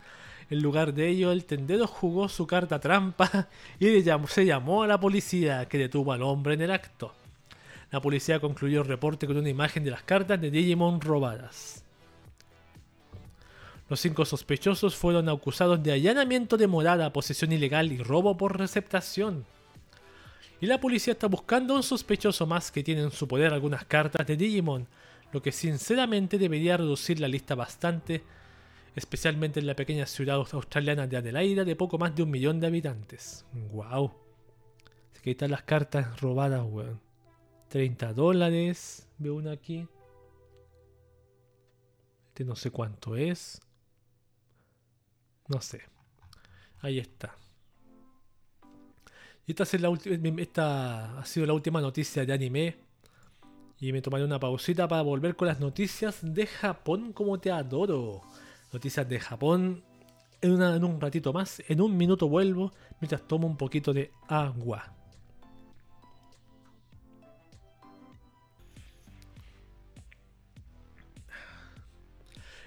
En lugar de ello, el tendero jugó su carta trampa y se llamó a la policía, que detuvo al hombre en el acto. La policía concluyó el reporte con una imagen de las cartas de Digimon robadas. Los cinco sospechosos fueron acusados de allanamiento de morada, posesión ilegal y robo por receptación. Y la policía está buscando a un sospechoso más que tiene en su poder algunas cartas de Digimon, lo que sinceramente debería reducir la lista bastante, especialmente en la pequeña ciudad australiana de Adelaida de poco más de un millón de habitantes. ¡Wow! que están las cartas robadas, weón. 30 dólares, veo una aquí. Este no sé cuánto es. No sé. Ahí está. Y esta, es la esta ha sido la última noticia de anime. Y me tomaré una pausita para volver con las noticias de Japón como te adoro. Noticias de Japón en, un ratito más. En un minuto vuelvo mientras tomo un poquito de agua.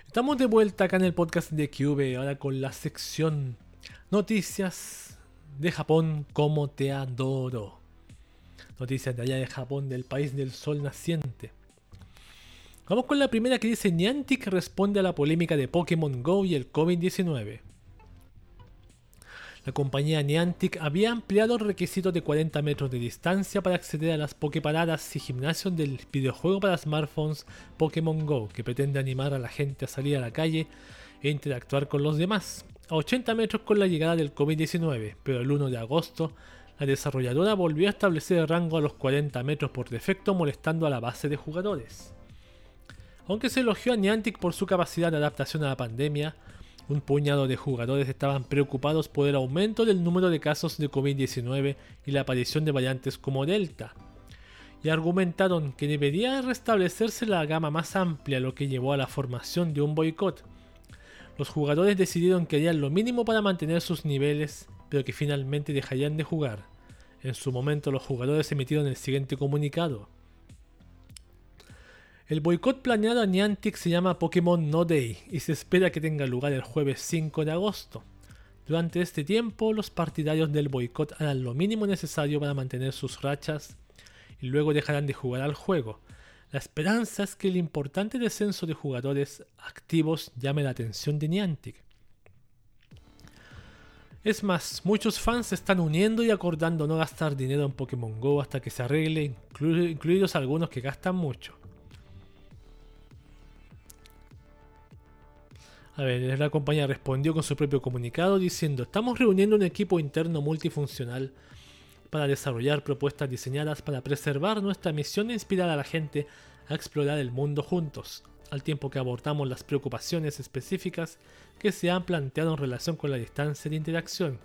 Estamos de vuelta acá en el podcast de Cube, ahora con la sección Noticias de Japón como te adoro. Noticias de allá de Japón, del país del sol naciente. Vamos con la primera que dice Niantic responde a la polémica de Pokémon Go y el COVID-19. La compañía Niantic había ampliado el requisito de 40 metros de distancia para acceder a las Poképaradas y gimnasios del videojuego para smartphones Pokémon Go, que pretende animar a la gente a salir a la calle e interactuar con los demás, a 80 metros con la llegada del COVID-19, pero el 1 de agosto la desarrolladora volvió a establecer el rango a los 40 metros por defecto molestando a la base de jugadores. Aunque se elogió a Niantic por su capacidad de adaptación a la pandemia, un puñado de jugadores estaban preocupados por el aumento del número de casos de COVID-19 y la aparición de variantes como Delta, y argumentaron que debería restablecerse la gama más amplia, lo que llevó a la formación de un boicot. Los jugadores decidieron que harían lo mínimo para mantener sus niveles, pero que finalmente dejarían de jugar. En su momento los jugadores emitieron el siguiente comunicado. El boicot planeado a Niantic se llama Pokémon No Day y se espera que tenga lugar el jueves 5 de agosto. Durante este tiempo, los partidarios del boicot harán lo mínimo necesario para mantener sus rachas y luego dejarán de jugar al juego. La esperanza es que el importante descenso de jugadores activos llame la atención de Niantic. Es más, muchos fans se están uniendo y acordando no gastar dinero en Pokémon Go hasta que se arregle, incluidos algunos que gastan mucho. A ver, la compañía respondió con su propio comunicado diciendo, estamos reuniendo un equipo interno multifuncional para desarrollar propuestas diseñadas para preservar nuestra misión e inspirar a la gente a explorar el mundo juntos, al tiempo que abordamos las preocupaciones específicas que se han planteado en relación con la distancia de interacción.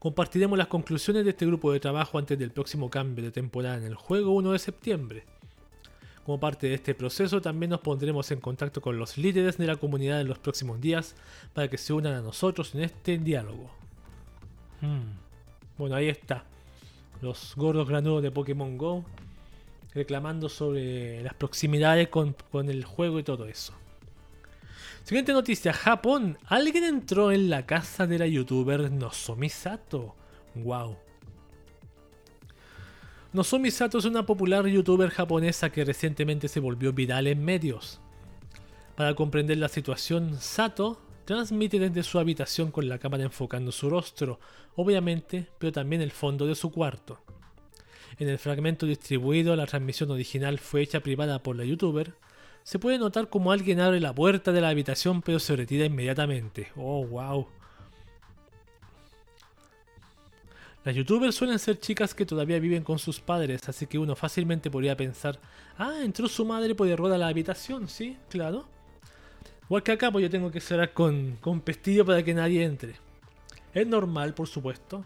Compartiremos las conclusiones de este grupo de trabajo antes del próximo cambio de temporada en el juego 1 de septiembre. Como parte de este proceso también nos pondremos en contacto con los líderes de la comunidad en los próximos días para que se unan a nosotros en este diálogo. Hmm. Bueno, ahí está. Los gordos granudos de Pokémon Go reclamando sobre las proximidades con, con el juego y todo eso. Siguiente noticia, Japón. Alguien entró en la casa de la youtuber Nozomi Sato. Wow. Nozomi Sato es una popular youtuber japonesa que recientemente se volvió viral en medios. Para comprender la situación, Sato transmite desde su habitación con la cámara enfocando su rostro, obviamente, pero también el fondo de su cuarto. En el fragmento distribuido, la transmisión original fue hecha privada por la youtuber. Se puede notar como alguien abre la puerta de la habitación pero se retira inmediatamente. Oh, wow. Las youtubers suelen ser chicas que todavía viven con sus padres, así que uno fácilmente podría pensar, ah, entró su madre por error a la habitación, ¿sí? Claro. Igual que acá, pues yo tengo que cerrar con, con pestillo para que nadie entre. Es normal, por supuesto,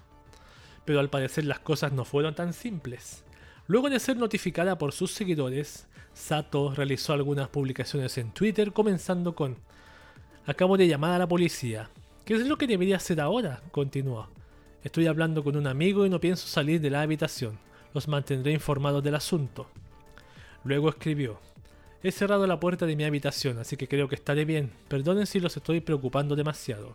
pero al parecer las cosas no fueron tan simples. Luego de ser notificada por sus seguidores, Sato realizó algunas publicaciones en Twitter comenzando con Acabo de llamar a la policía. ¿Qué es lo que debería hacer ahora? continuó. Estoy hablando con un amigo y no pienso salir de la habitación. Los mantendré informados del asunto. Luego escribió, He cerrado la puerta de mi habitación, así que creo que estaré bien. Perdonen si los estoy preocupando demasiado.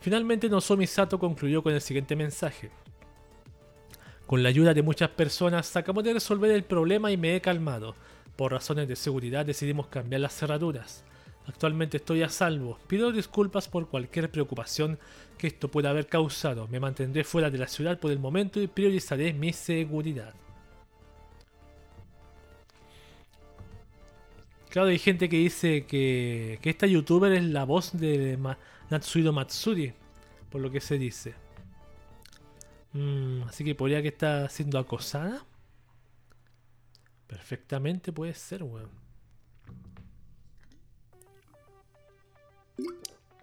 Finalmente Nozomi Sato concluyó con el siguiente mensaje. Con la ayuda de muchas personas acabamos de resolver el problema y me he calmado. Por razones de seguridad decidimos cambiar las cerraduras. Actualmente estoy a salvo. Pido disculpas por cualquier preocupación que esto pueda haber causado. Me mantendré fuera de la ciudad por el momento y priorizaré mi seguridad. Claro, hay gente que dice que, que esta youtuber es la voz de Natsuido Matsuri, por lo que se dice. Mm, así que podría que está siendo acosada. Perfectamente puede ser, weón.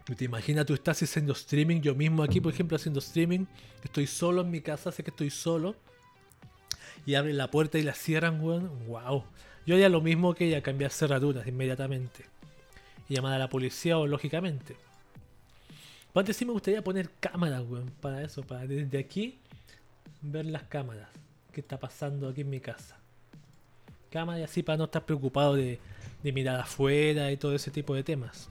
Te imaginas, tú estás haciendo streaming, yo mismo aquí, por ejemplo, haciendo streaming, estoy solo en mi casa, sé que estoy solo, y abren la puerta y la cierran, weón. Wow. Yo haría lo mismo que ella, cambiar cerraduras inmediatamente. Y llamar a la policía o lógicamente. Antes sí me gustaría poner cámaras, weón, para eso, para desde aquí ver las cámaras. ¿Qué está pasando aquí en mi casa? Cámaras así para no estar preocupado de, de mirar afuera y todo ese tipo de temas.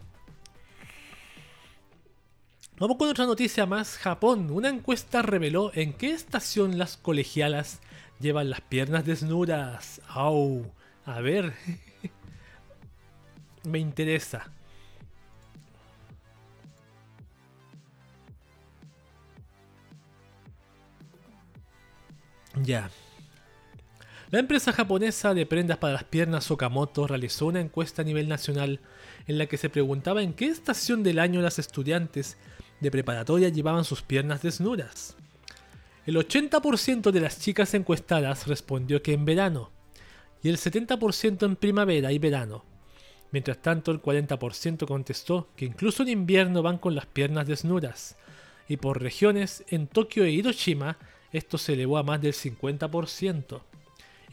Vamos con otra noticia más. Japón. Una encuesta reveló en qué estación las colegialas llevan las piernas desnudas. ¡Au! A ver. Me interesa. Ya. La empresa japonesa de prendas para las piernas Okamoto realizó una encuesta a nivel nacional en la que se preguntaba en qué estación del año las estudiantes de preparatoria llevaban sus piernas desnudas. El 80% de las chicas encuestadas respondió que en verano y el 70% en primavera y verano. Mientras tanto, el 40% contestó que incluso en invierno van con las piernas desnudas. Y por regiones, en Tokio e Hiroshima, esto se elevó a más del 50%.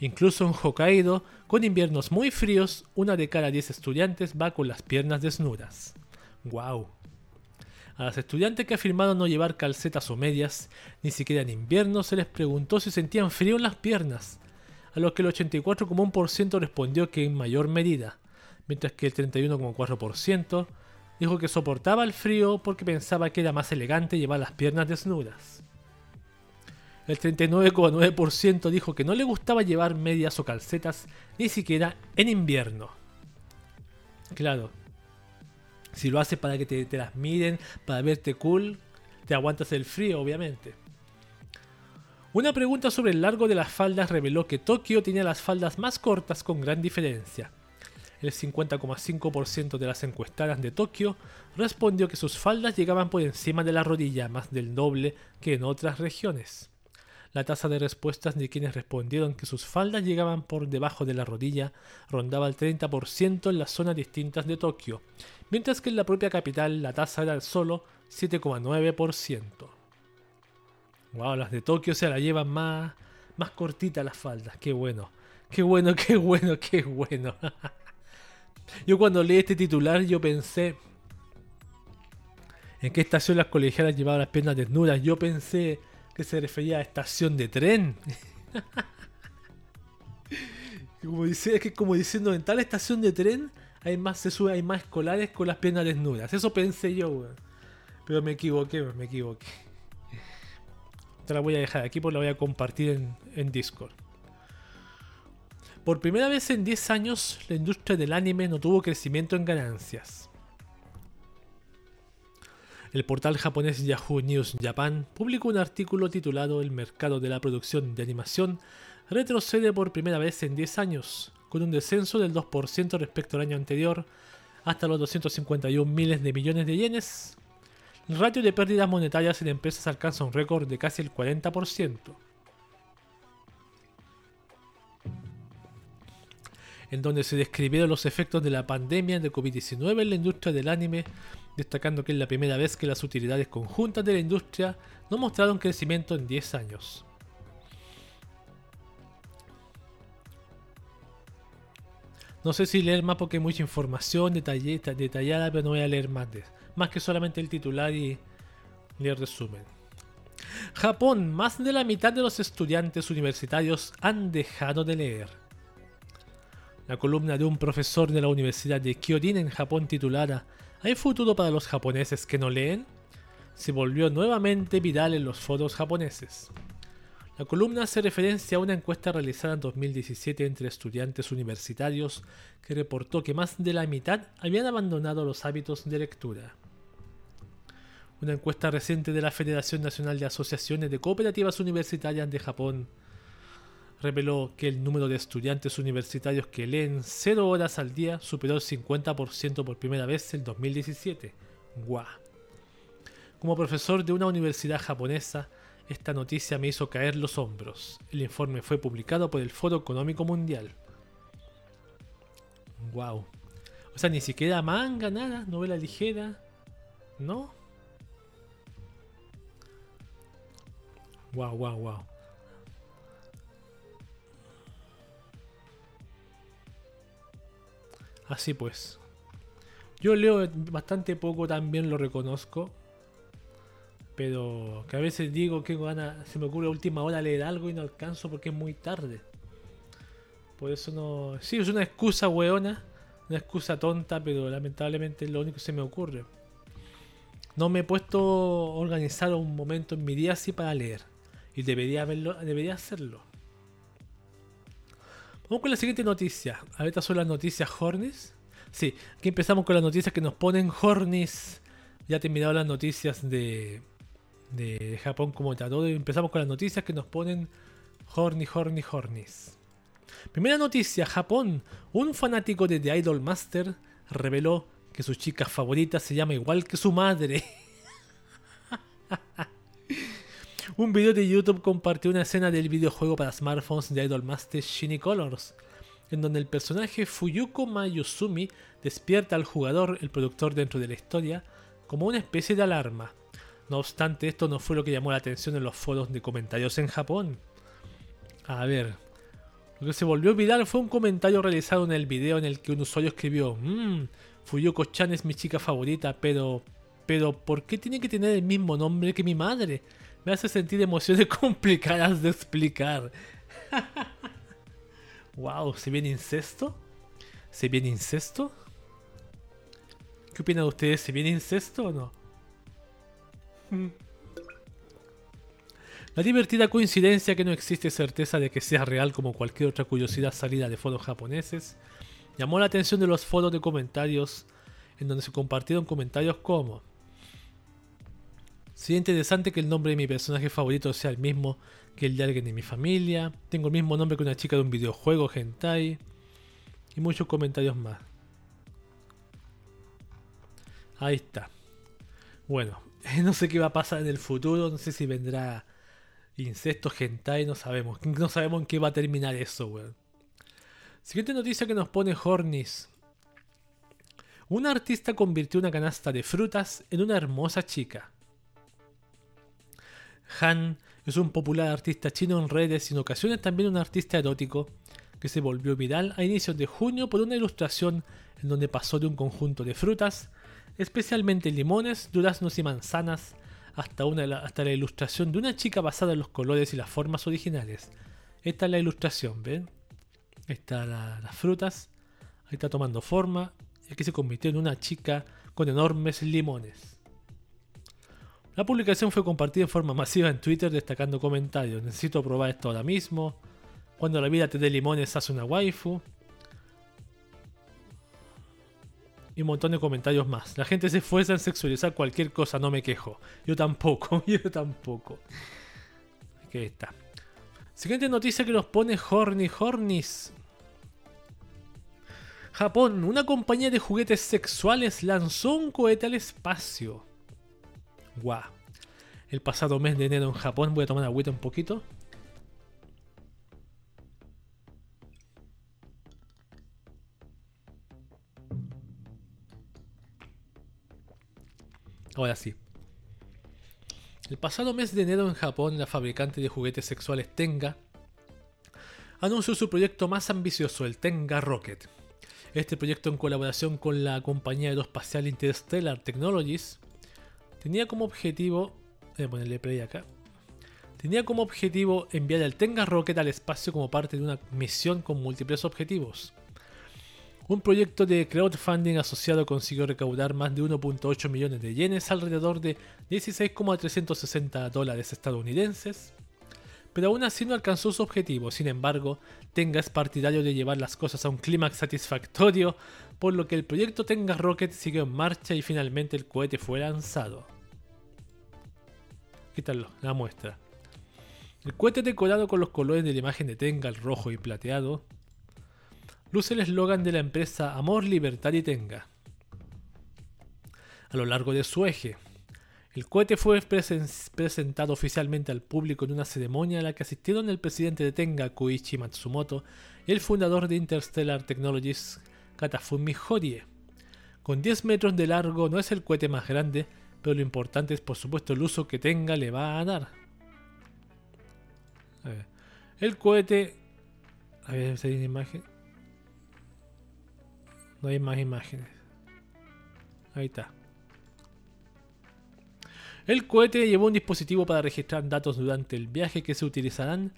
Incluso en Hokkaido, con inviernos muy fríos, una de cada 10 estudiantes va con las piernas desnudas. ¡Wow! A las estudiantes que afirmaron no llevar calcetas o medias, ni siquiera en invierno, se les preguntó si sentían frío en las piernas, a lo que el 84,1% respondió que en mayor medida, mientras que el 31,4% dijo que soportaba el frío porque pensaba que era más elegante llevar las piernas desnudas. El 39,9% dijo que no le gustaba llevar medias o calcetas ni siquiera en invierno. Claro, si lo haces para que te, las miren, para verte cool, te aguantas el frío, obviamente. Una pregunta sobre el largo de las faldas reveló que Tokio tenía las faldas más cortas con gran diferencia. El 50,5% de las encuestadas de Tokio respondió que sus faldas llegaban por encima de la rodilla, más del doble que en otras regiones. La tasa de respuestas de quienes respondieron que sus faldas llegaban por debajo de la rodilla rondaba el 30% en las zonas distintas de Tokio, mientras que en la propia capital la tasa era solo 7,9%. Wow, las de Tokio se la llevan más, más cortitas las faldas, qué bueno, qué bueno, qué bueno, qué bueno. yo cuando leí este titular yo pensé, ¿en qué estación las colegialas llevaban las piernas desnudas? Yo pensé que se refería a estación de tren. como dice, es que como diciendo en tal estación de tren hay más, se sube, hay más escolares con las piernas desnudas. Eso pensé yo, Pero me equivoqué, me equivoqué. Te la voy a dejar aquí porque la voy a compartir en, en Discord. Por primera vez en 10 años, la industria del anime no tuvo crecimiento en ganancias. El portal japonés Yahoo News Japan publicó un artículo titulado El mercado de la producción de animación retrocede por primera vez en 10 años, con un descenso del 2% respecto al año anterior, hasta los 251 miles de millones de yenes. El ratio de pérdidas monetarias en empresas alcanza un récord de casi el 40%. en donde se describieron los efectos de la pandemia de COVID-19 en la industria del anime, destacando que es la primera vez que las utilidades conjuntas de la industria no mostraron crecimiento en 10 años. No sé si leer más porque hay mucha información detallada, pero no voy a leer más, de, más que solamente el titular y el resumen. Japón, más de la mitad de los estudiantes universitarios han dejado de leer. La columna de un profesor de la Universidad de Kyorin en Japón titulada ¿Hay futuro para los japoneses que no leen? se volvió nuevamente viral en los foros japoneses. La columna hace referencia a una encuesta realizada en 2017 entre estudiantes universitarios que reportó que más de la mitad habían abandonado los hábitos de lectura. Una encuesta reciente de la Federación Nacional de Asociaciones de Cooperativas Universitarias de Japón reveló que el número de estudiantes universitarios que leen 0 horas al día superó el 50% por primera vez en 2017. ¡Guau! Como profesor de una universidad japonesa, esta noticia me hizo caer los hombros. El informe fue publicado por el Foro Económico Mundial. Wow. O sea, ni siquiera manga, nada, novela ligera. ¿No? Wow, wow, wow. Así pues. Yo leo bastante poco, también lo reconozco pero que a veces digo que se me ocurre a última hora leer algo y no alcanzo porque es muy tarde. Por eso no. Sí, es una excusa weona, una excusa tonta, pero lamentablemente es lo único que se me ocurre. no me he puesto a organizar un momento en mi día así para leer. Y debería, haberlo, debería hacerlo. Vamos con la siguiente noticia. A ver, estas son las noticias Hornis. Sí, aquí empezamos con las noticias que nos ponen Hornis. Ya he terminado las noticias de, de Japón como. Y empezamos con las noticias que nos ponen Horny, Horny, Hornis. Primera noticia, Japón. Un fanático de The Idol Master reveló que su chica favorita se llama igual que su madre. Un video de YouTube compartió una escena del videojuego para smartphones de Idol Master Shiny Colors, en donde el personaje Fuyuko Mayuzumi despierta al jugador, el productor dentro de la historia, como una especie de alarma. No obstante, esto no fue lo que llamó la atención en los foros de comentarios en Japón. A ver, lo que se volvió viral fue un comentario realizado en el video en el que un usuario escribió, mmm, Fuyuko-chan es mi chica favorita, pero... Pero, ¿por qué tiene que tener el mismo nombre que mi madre? Me hace sentir emociones complicadas de explicar. wow, ¿se viene incesto? ¿Se viene incesto? ¿Qué opinan ustedes? ¿Se viene incesto o no? La divertida coincidencia que no existe certeza de que sea real como cualquier otra curiosidad salida de foros japoneses llamó la atención de los foros de comentarios en donde se compartieron comentarios como Sería interesante que el nombre de mi personaje favorito sea el mismo que el de alguien de mi familia. Tengo el mismo nombre que una chica de un videojuego, hentai. Y muchos comentarios más. Ahí está. Bueno, no sé qué va a pasar en el futuro. No sé si vendrá incesto, hentai. No sabemos. No sabemos en qué va a terminar eso, weón. Siguiente noticia que nos pone Hornis. Un artista convirtió una canasta de frutas en una hermosa chica. Han es un popular artista chino en redes y en ocasiones también un artista erótico que se volvió viral a inicios de junio por una ilustración en donde pasó de un conjunto de frutas, especialmente limones, duraznos y manzanas, hasta, la ilustración de una chica basada en los colores y las formas originales. Esta es la ilustración, ¿ven? Están las frutas, ahí está tomando forma, y aquí se convirtió en una chica con enormes limones. La publicación fue compartida en forma masiva en Twitter destacando comentarios. Necesito probar esto ahora mismo. Cuando la vida te dé limones, haz una waifu. Y un montón de comentarios más. La gente se esfuerza en sexualizar cualquier cosa, no me quejo. Yo tampoco, yo tampoco. Aquí está. Siguiente noticia que nos pone Horny Hornis. Japón, una compañía de juguetes sexuales lanzó un cohete al espacio. Guau. El pasado mes de enero en Japón, voy a tomar agüita un poquito. Ahora sí. El pasado mes de enero en Japón, la fabricante de juguetes sexuales Tenga anunció su proyecto más ambicioso, el Tenga Rocket. Este proyecto en colaboración con la compañía aeroespacial Interstellar Technologies tenía como objetivo, voy a ponerle play acá, tenía como objetivo enviar el Tenga Rocket al espacio como parte de una misión con múltiples objetivos. Un proyecto de crowdfunding asociado consiguió recaudar más de 1.8 millones de yenes, alrededor de 16,360 dólares estadounidenses, pero aún así no alcanzó su objetivo. Sin embargo, Tenga es partidario de llevar las cosas a un clímax satisfactorio, por lo que el proyecto Tenga Rocket siguió en marcha y finalmente el cohete fue lanzado. Quítalo, la muestra. El cohete decorado con los colores de la imagen de Tenga, el rojo y plateado, luce el eslogan de la empresa Amor, Libertad y Tenga. A lo largo de su eje, el cohete fue presentado oficialmente al público en una ceremonia a la que asistieron el presidente de Tenga, Koichi Matsumoto, y el fundador de Interstellar Technologies, Katafumi Horie. Con 10 metros de largo no es el cohete más grande, pero lo importante es por supuesto el uso que Tenga le va a dar. El cohete... A ver si hay una imagen. No hay más imágenes. Ahí está. El cohete llevó un dispositivo para registrar datos durante el viaje que se utilizarán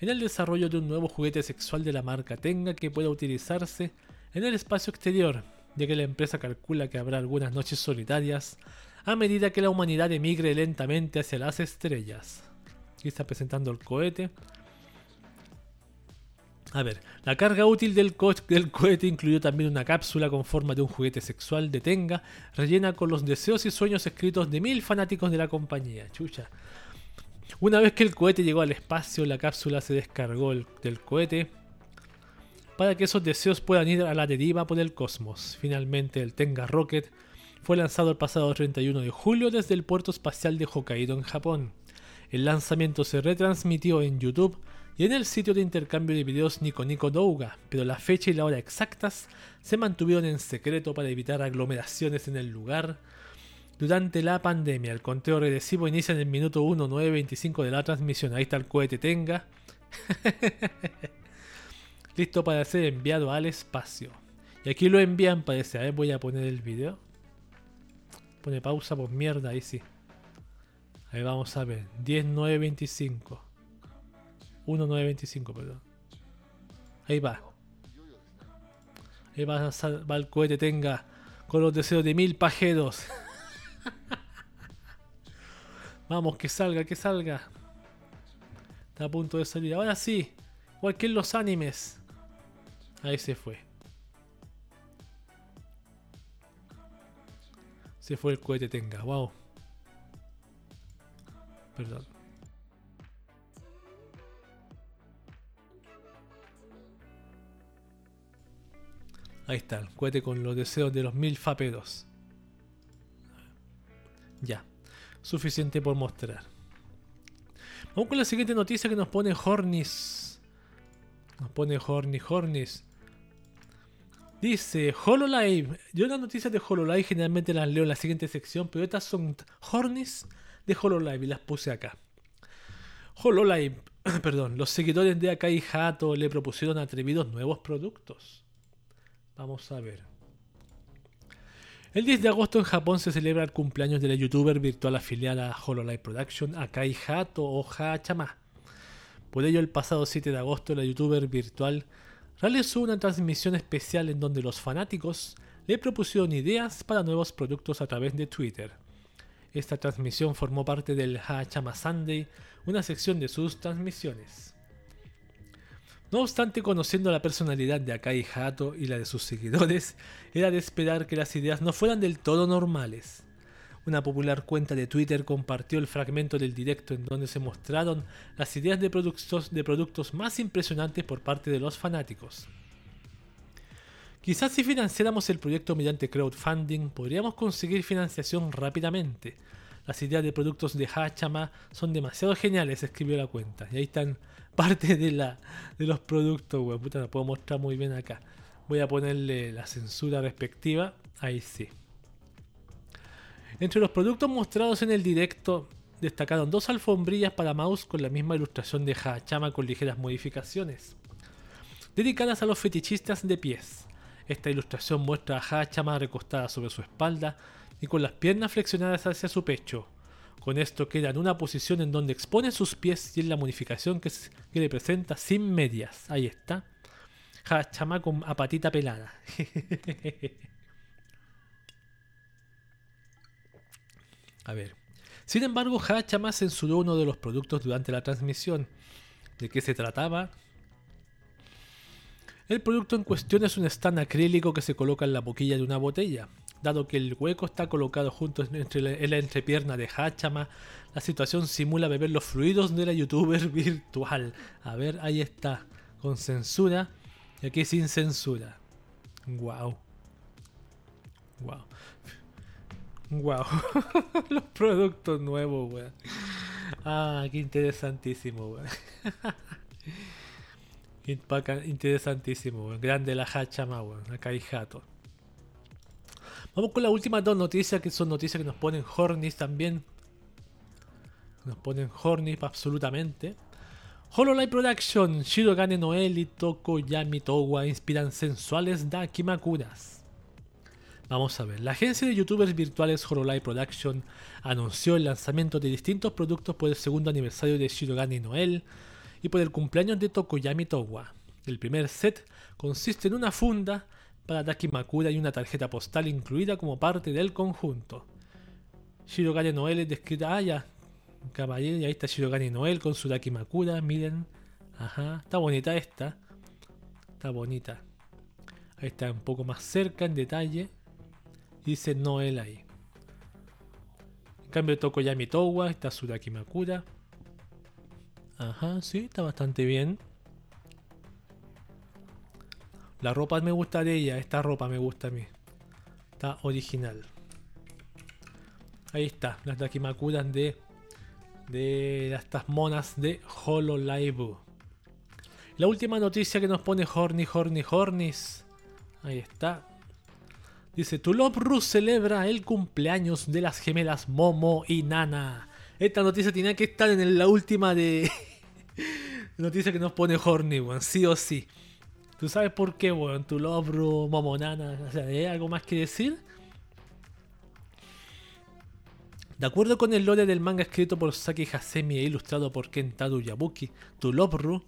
en el desarrollo de un nuevo juguete sexual de la marca Tenga que pueda utilizarse en el espacio exterior, ya que la empresa calcula que habrá algunas noches solitarias a medida que la humanidad emigre lentamente hacia las estrellas. Aquí está presentando el cohete. A ver, la carga útil del, del, cohete incluyó también una cápsula con forma de un juguete sexual de Tenga, rellena con los deseos y sueños escritos de mil fanáticos de la compañía. Chucha. Una vez que el cohete llegó al espacio, la cápsula se descargó del cohete para que esos deseos puedan ir a la deriva por el cosmos. Finalmente, el Tenga Rocket fue lanzado el pasado 31 de julio desde el puerto espacial de Hokkaido en Japón. El lanzamiento se retransmitió en YouTube y en el sitio de intercambio de videos Nico Nico Douga, pero la fecha y la hora exactas se mantuvieron en secreto para evitar aglomeraciones en el lugar. Durante la pandemia, el conteo regresivo inicia en el minuto 1.925 de la transmisión. Ahí está el cohete Tenga. Listo para ser enviado al espacio. Y aquí lo envían, parece. A ver, voy a poner el video. Pone pausa por mierda, ahí sí. Ahí vamos a ver. 10.925. 1.925, perdón. Ahí va. Ahí va, va el cohete tenga con los deseos de mil pajeros. Vamos, que salga, que salga. Está a punto de salir. Ahora sí. Igual que en los animes. Ahí se fue. Se fue el cohete tenga. Wow. Perdón. Ahí está, el cohete con los deseos de los mil fapedos. Ya, suficiente por mostrar. Vamos con la siguiente noticia que nos pone Hornis. Nos pone Hornis, Hornis. Dice HoloLive. Yo las noticias de HoloLive generalmente las leo en la siguiente sección, pero estas son Hornis de HoloLive y las puse acá. HoloLive, perdón, los seguidores de Akai Hato le propusieron atrevidos nuevos productos. Vamos a ver. El 10 de agosto en Japón se celebra el cumpleaños de la youtuber virtual afiliada a HoloLive Production, Akai Hato o Hachama. Por ello, el pasado 7 de agosto la youtuber virtual realizó una transmisión especial en donde los fanáticos le propusieron ideas para nuevos productos a través de Twitter. Esta transmisión formó parte del Hachama Sunday, una sección de sus transmisiones. No obstante, conociendo la personalidad de Akai Hato y la de sus seguidores, era de esperar que las ideas no fueran del todo normales. Una popular cuenta de Twitter compartió el fragmento del directo en donde se mostraron las ideas de productos, de productos más impresionantes por parte de los fanáticos. Quizás si financiáramos el proyecto mediante crowdfunding podríamos conseguir financiación rápidamente. Las ideas de productos de Hachama son demasiado geniales, escribió la cuenta. Y ahí están parte de, la, de los productos, weón. Puta, no puedo mostrar muy bien acá. Voy a ponerle la censura respectiva. Ahí sí. Entre los productos mostrados en el directo destacaron dos alfombrillas para mouse con la misma ilustración de Hachama con ligeras modificaciones, dedicadas a los fetichistas de pies. Esta ilustración muestra a Hachama recostada sobre su espalda y con las piernas flexionadas hacia su pecho, con esto queda en una posición en donde expone sus pies y en la modificación que, le presenta sin medias. Ahí está. Hachama con a patita pelada. a ver. Sin embargo, Hachama censuró uno de los productos durante la transmisión. ¿De qué se trataba? El producto en cuestión es un stand acrílico que se coloca en la boquilla de una botella. Dado que el hueco está colocado junto entre la, en la entrepierna de Hachama, la situación simula beber los fluidos de la youtuber virtual. A ver, ahí está, con censura y aquí sin censura. Wow. Wow. Wow. los productos nuevos, weón. Ah, qué interesantísimo, weón. interesantísimo, weón. Grande la Hachama, weón. Acá hay jato. Vamos con las últimas dos noticias, que son noticias que nos ponen hornis también. Nos ponen hornis absolutamente. HoloLive Production, Shirogane Noel y Tokoyami Towa inspiran sensuales Dakimakuras. Vamos a ver, la agencia de youtubers virtuales HoloLive Production anunció el lanzamiento de distintos productos por el segundo aniversario de Shirogane Noel y por el cumpleaños de Tokoyami Towa. El primer set consiste en una funda para Daki Makura y una tarjeta postal incluida como parte del conjunto. Shirogane Noel es descrita. Ah, ya. Caballero, y ahí está Shirogane Noel con su Dakimakura. Miren. Ajá. Está bonita esta. Está bonita. Ahí está un poco más cerca en detalle. Dice Noel ahí. En cambio Tokoyami Towa, está Suraki Makura. Ajá, sí, está bastante bien. La ropa me gusta de ella, esta ropa me gusta a mí. Está original. Ahí está, las Dakimakuras de de estas monas de Hololive. La última noticia que nos pone Horny Horny Hornis. Ahí está. Dice, Tulopru celebra el cumpleaños de las gemelas Momo y Nana. Esta noticia tenía que estar en la última de... noticia que nos pone Horny, weón. Sí o sí. ¿Tú sabes por qué, weón? Tulopru, Momo, Nana. O sea, ¿hay algo más que decir? De acuerdo con el lore del manga escrito por Saki Hasemi e ilustrado por Kentaro Yabuki, Tulopru,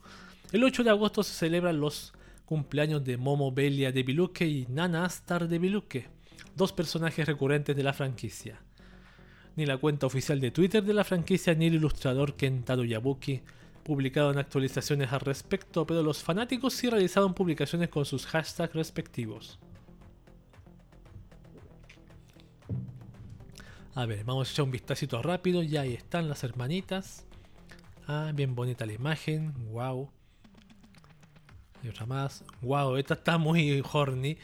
el 8 de agosto se celebran los cumpleaños de Momo Belia de Biluque y Nana Astar de Biluque, dos personajes recurrentes de la franquicia. Ni la cuenta oficial de Twitter de la franquicia ni el ilustrador Kentaro Yabuki publicaron actualizaciones al respecto, pero los fanáticos sí realizaron publicaciones con sus hashtags respectivos. A ver, vamos a echar un vistacito rápido. Ya ahí están las hermanitas. Ah, bien bonita la imagen. Wow. Y otra más. Wow, esta está muy horny.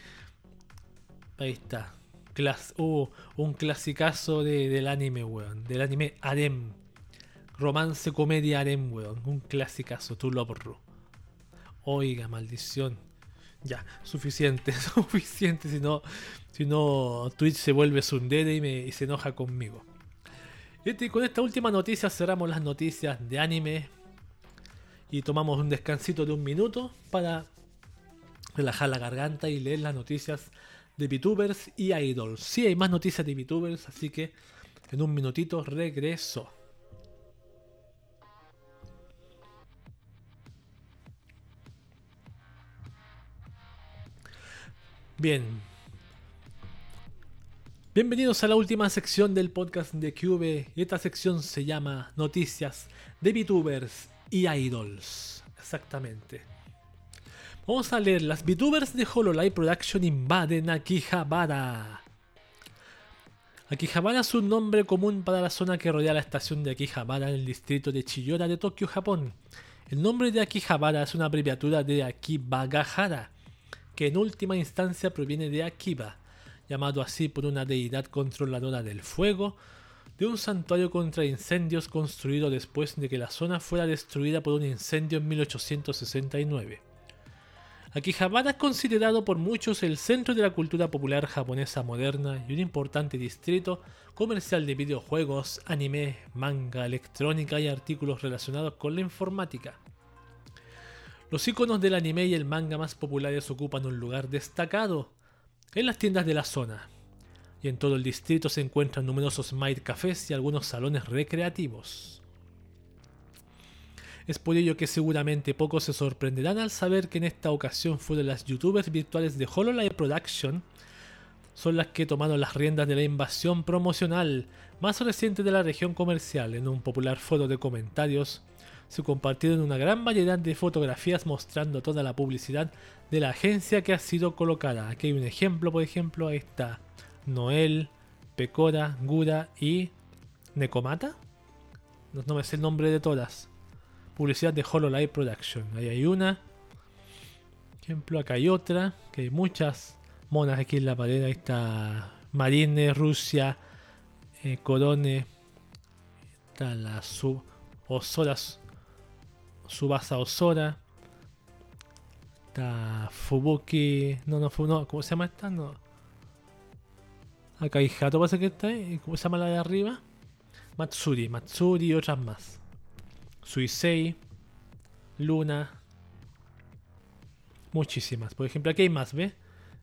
Ahí está. Clas uh, un clasicazo de, del anime, weón. Del anime Arem. Romance, comedia, Arem, weón. Un clasicazo. Tu Ru. Oiga, maldición. Ya, suficiente, suficiente. Si no, Twitch se vuelve sundere y, y se enoja conmigo. Y con esta última noticia cerramos las noticias de anime. Y tomamos un descansito de un minuto para relajar la garganta y leer las noticias de VTubers y Idols. Sí hay más noticias de VTubers, así que en un minutito regreso. Bien, Bienvenidos a la última sección del podcast de Cube. Esta sección se llama Noticias de VTubers y Idols. Exactamente. Vamos a leer. Las VTubers de Hololive Production invaden Akihabara. Akihabara es un nombre común para la zona que rodea la estación de Akihabara en el distrito de Chiyora de Tokio, Japón. El nombre de Akihabara es una abreviatura de Akibagahara, que en última instancia proviene de Akiba llamado así por una deidad controladora del fuego, de un santuario contra incendios construido después de que la zona fuera destruida por un incendio en 1869. Akihabara es considerado por muchos el centro de la cultura popular japonesa moderna y un importante distrito comercial de videojuegos, anime, manga, electrónica y artículos relacionados con la informática. Los iconos del anime y el manga más populares ocupan un lugar destacado, en las tiendas de la zona. Y en todo el distrito se encuentran numerosos maid cafés y algunos salones recreativos. Es por ello que seguramente pocos se sorprenderán al saber que en esta ocasión fueron las youtubers virtuales de Hololive Production son las que tomaron las riendas de la invasión promocional más reciente de la región comercial en un popular foro de comentarios se compartieron una gran variedad de fotografías mostrando toda la publicidad de la agencia que ha sido colocada. Aquí hay un ejemplo, por ejemplo, está Noel, Pecora, Gura y Necomata. No, me sé el nombre de todas. Publicidad de Hololive Production. Ahí hay una. Ejemplo, acá hay otra. Que hay muchas monas aquí en la pared. Ahí está Marine, Rusia, eh, Corone. Está la sub. Osoras Subasa Osora. Está Fubuki. No, no, no, ¿cómo se llama esta? No. Acá hay Hato, parece que está ahí. ¿Cómo se llama la de arriba? Matsuri, Matsuri y otras más. Suisei, Luna. Muchísimas. Por ejemplo, aquí hay más, ¿ves?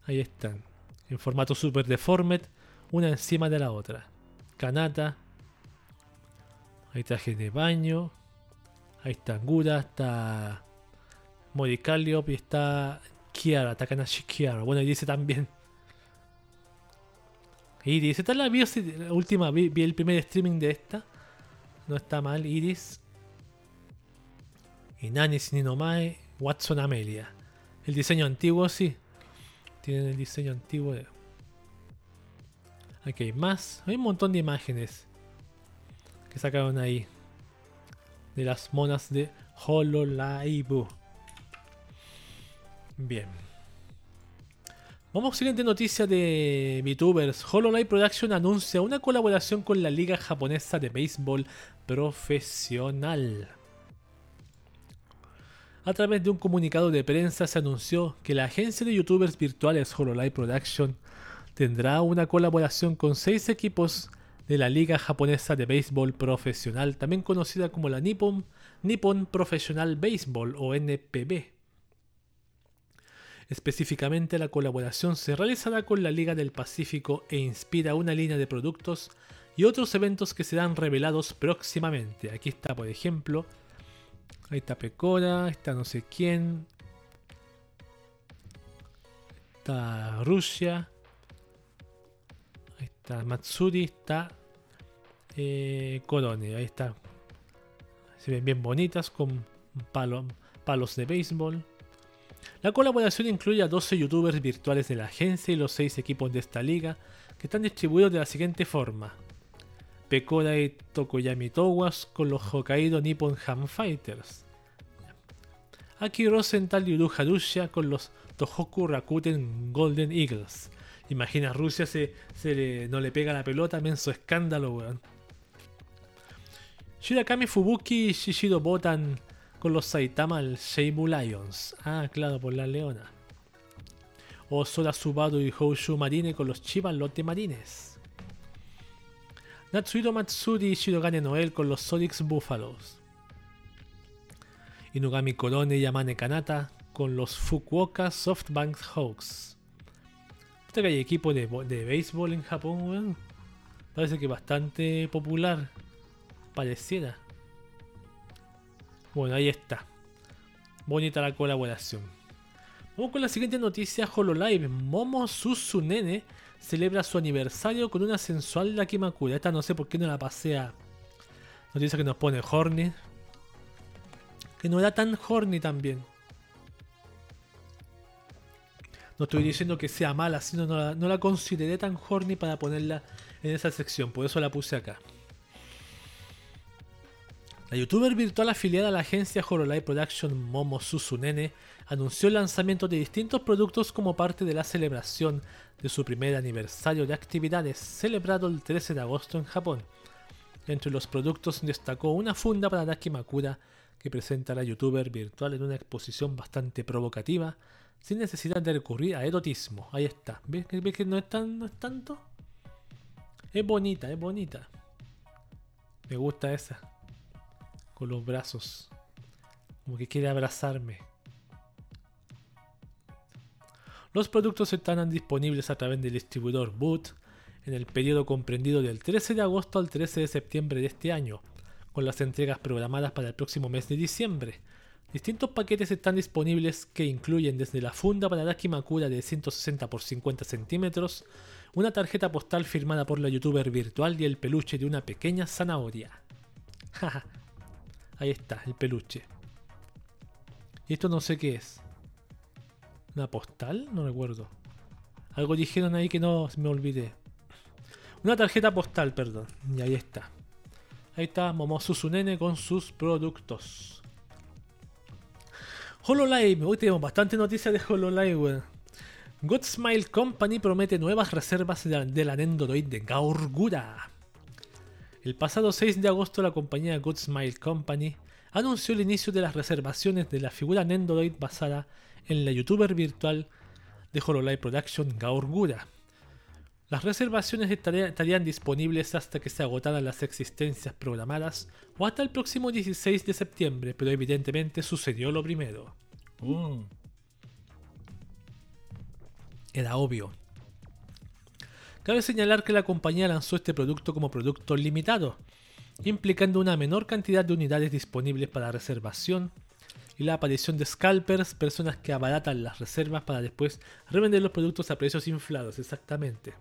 Ahí están. En formato super deformed, una encima de la otra. Kanata. Hay trajes de baño. Ahí está Gura, está Morikaliop y está Kiara, Takanashi Kiara. Bueno, y dice también. Iris, esta la la última, vi, el primer streaming de esta. No está mal, Iris. Inanis Ninomae, Watson Amelia. El diseño antiguo sí. Tienen el diseño antiguo de... Aquí hay más. Hay un montón de imágenes que sacaron ahí. De las monas de Hololive. Bien. Vamos a siguiente noticia de VTubers. Hololive Production anuncia una colaboración con la Liga Japonesa de Béisbol Profesional. A través de un comunicado de prensa se anunció que la agencia de youtubers virtuales Hololive Production tendrá una colaboración con seis equipos de la Liga Japonesa de Béisbol Profesional, también conocida como la Nippon, Nippon Professional Baseball o NPB. Específicamente la colaboración se realizará con la Liga del Pacífico e inspira una línea de productos y otros eventos que serán revelados próximamente. Aquí está, por ejemplo, ahí está Pecora, está no sé quién, está Rusia, ahí está Matsuri, está eh, Corone, ahí está. Se ven bien bonitas con palos de béisbol. La colaboración incluye a 12 youtubers virtuales de la agencia y los 6 equipos de esta liga, que están distribuidos de la siguiente forma. Pekora y Tokoyami Towas con los Hokkaido Nippon Ham Fighters. Aki Rosenthal y Uru con los Tohoku Rakuten Golden Eagles. Imagina, Rusia se, no le pega la pelota, menso escándalo, weón. Shirakami Fubuki y Shishido Botan con los Saitama Seibu Lions. Ah, claro, por la leona. O Sora Subaru y Houshu Marine con los Chiba Lotte Marines. Natsuhiro Matsuri y Shirogane Noel con los Sonics Buffaloes. Inugami Korone y Yamane Kanata con los Fukuoka Softbank Hawks. Este que hay equipo de, de béisbol en Japón, weón. Parece que bastante popular. Pareciera. Bueno, ahí está. Bonita la colaboración. Vamos con la siguiente noticia, Hololive. Momo Susunene celebra su aniversario con una sensual Lakimakura. Esta no sé por qué no la pasea. Noticia que nos pone horny. Que no era tan horny también. No estoy diciendo que sea mala, sino no no la consideré tan horny para ponerla en esa sección. Por eso la puse acá. La youtuber virtual afiliada a la agencia Hololive Production Momo Susunene anunció el lanzamiento de distintos productos como parte de la celebración de su primer aniversario de actividades celebrado el 13 de agosto en Japón. Entre los productos destacó una funda para Daki Makura que presenta a la youtuber virtual en una exposición bastante provocativa sin necesidad de recurrir a erotismo. Ahí está. ¿Ves, que no es, tan, no es tanto? Es bonita, es bonita. Me gusta esa con los brazos, como que quiere abrazarme. Los productos estarán disponibles a través del distribuidor Boot en el periodo comprendido del 13 de agosto al 13 de septiembre de este año, con las entregas programadas para el próximo mes de diciembre. Distintos paquetes están disponibles que incluyen desde la funda para Dakimakura de 160 x 50 centímetros, una tarjeta postal firmada por la youtuber virtual y el peluche de una pequeña zanahoria. Ahí está, el peluche. Y esto no sé qué es. ¿Una postal? No recuerdo. Algo dijeron ahí que no me olvidé. Una tarjeta postal, perdón. Y ahí está. Ahí está Momosu Sunene con sus productos. HoloLive. Hoy tenemos bastante noticias de HoloLive, weón. Godsmile Company promete nuevas reservas de la Nendoroid de Gaurgura. El pasado 6 de agosto la compañía Good Smile Company anunció el inicio de las reservaciones de la figura Nendoroid basada en la youtuber virtual de Hololive Production Gaurgura. Las reservaciones estarían disponibles hasta que se agotaran las existencias programadas o hasta el próximo 16 de septiembre, pero evidentemente sucedió lo primero. Mm. Era obvio. Cabe señalar que la compañía lanzó este producto como producto limitado, implicando una menor cantidad de unidades disponibles para reservación y la aparición de scalpers, personas que abaratan las reservas para después revender los productos a precios inflados, exactamente.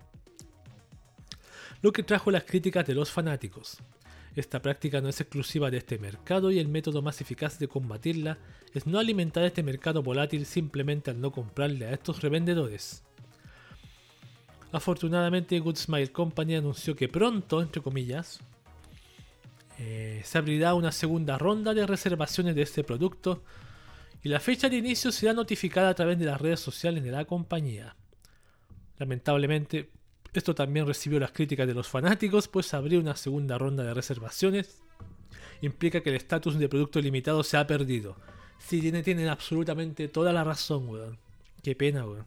lo que trajo las críticas de los fanáticos. Esta práctica no es exclusiva de este mercado y el método más eficaz de combatirla es no alimentar este mercado volátil simplemente al no comprarle a estos revendedores. Afortunadamente, Good Smile Company anunció que pronto, entre comillas, eh, se abrirá una segunda ronda de reservaciones de este producto y la fecha de inicio será notificada a través de las redes sociales de la compañía. Lamentablemente, esto también recibió las críticas de los fanáticos, pues abrir una segunda ronda de reservaciones implica que el estatus de producto limitado se ha perdido. Sí, tienen, tienen absolutamente toda la razón, weón. Qué pena, weón.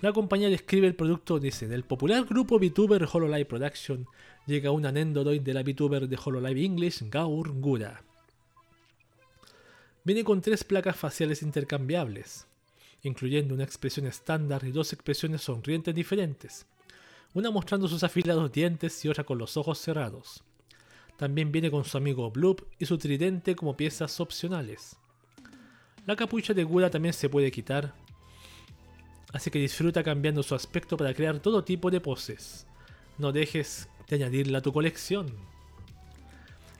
La compañía describe el producto, dice, del popular grupo VTuber Hololive Production llega un Nendoroid de la VTuber de Hololive English, Gaur Gura. Viene con tres placas faciales intercambiables, incluyendo una expresión estándar y dos expresiones sonrientes diferentes, una mostrando sus afilados dientes y otra con los ojos cerrados. También viene con su amigo Bloop y su tridente como piezas opcionales. La capucha de Gura también se puede quitar, así que disfruta cambiando su aspecto para crear todo tipo de poses. No dejes de añadirla a tu colección.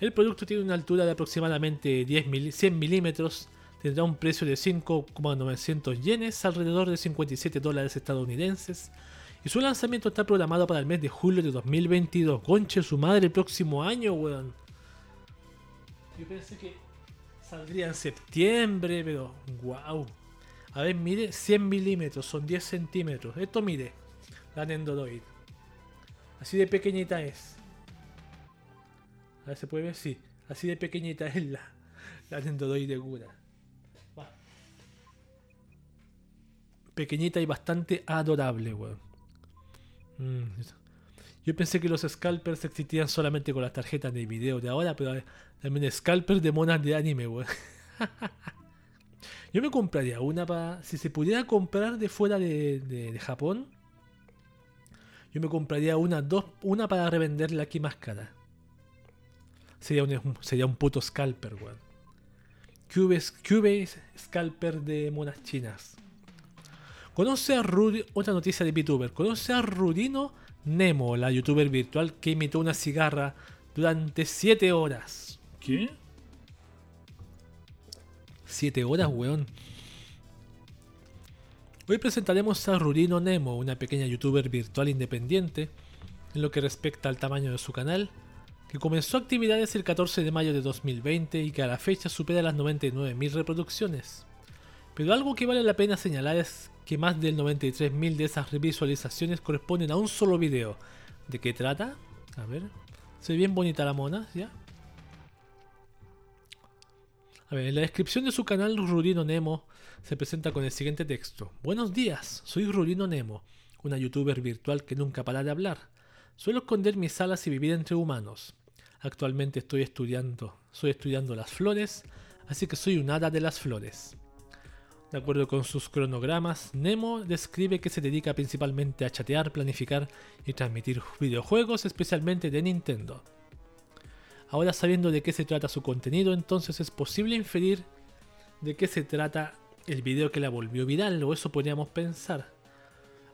El producto tiene una altura de aproximadamente 10 100 milímetros, tendrá un precio de 5,900 yenes, alrededor de 57 dólares estadounidenses, y su lanzamiento está programado para el mes de julio de 2022. Conche su madre el próximo año, weón. Yo pensé que saldría en septiembre, pero wow. A ver, mide 100 milímetros, son 10 centímetros. Esto mide la Nendoroid. Así de pequeñita es. A ver, ¿se puede ver? Sí. Así de pequeñita es la, la Nendoroid de Gura. Pequeñita y bastante adorable, weón. Mm, Yo pensé que los scalpers existían solamente con las tarjetas de video de ahora, pero también scalpers de monas de anime, weón. Yo me compraría una para. Si se pudiera comprar de fuera de, de, Japón, yo me compraría una, dos, una para revenderla aquí más cara. Sería un, sería un puto scalper, weón. Cube scalper de monas chinas. Conoce a Rudy, otra noticia de VTuber. Conoce a Rudino Nemo, la youtuber virtual que imitó una cigarra durante 7 horas. ¿Qué? 7 horas, weón. Hoy presentaremos a Rudino Nemo, una pequeña youtuber virtual independiente, en lo que respecta al tamaño de su canal, que comenzó actividades el 14 de mayo de 2020 y que a la fecha supera las 99.000 reproducciones. Pero algo que vale la pena señalar es que más del 93.000 de esas visualizaciones corresponden a un solo video. ¿De qué trata? A ver. Se ve bien bonita la mona, ¿ya? En la descripción de su canal Rudino Nemo se presenta con el siguiente texto. Buenos días, soy Rudino Nemo, una youtuber virtual que nunca para de hablar. Suelo esconder mis alas y vivir entre humanos. Actualmente estoy estudiando, estoy estudiando las flores, así que soy un hada de las flores. De acuerdo con sus cronogramas, Nemo describe que se dedica principalmente a chatear, planificar y transmitir videojuegos, especialmente de Nintendo. Ahora sabiendo de qué se trata su contenido, entonces es posible inferir de qué se trata el video que la volvió viral, o eso podríamos pensar.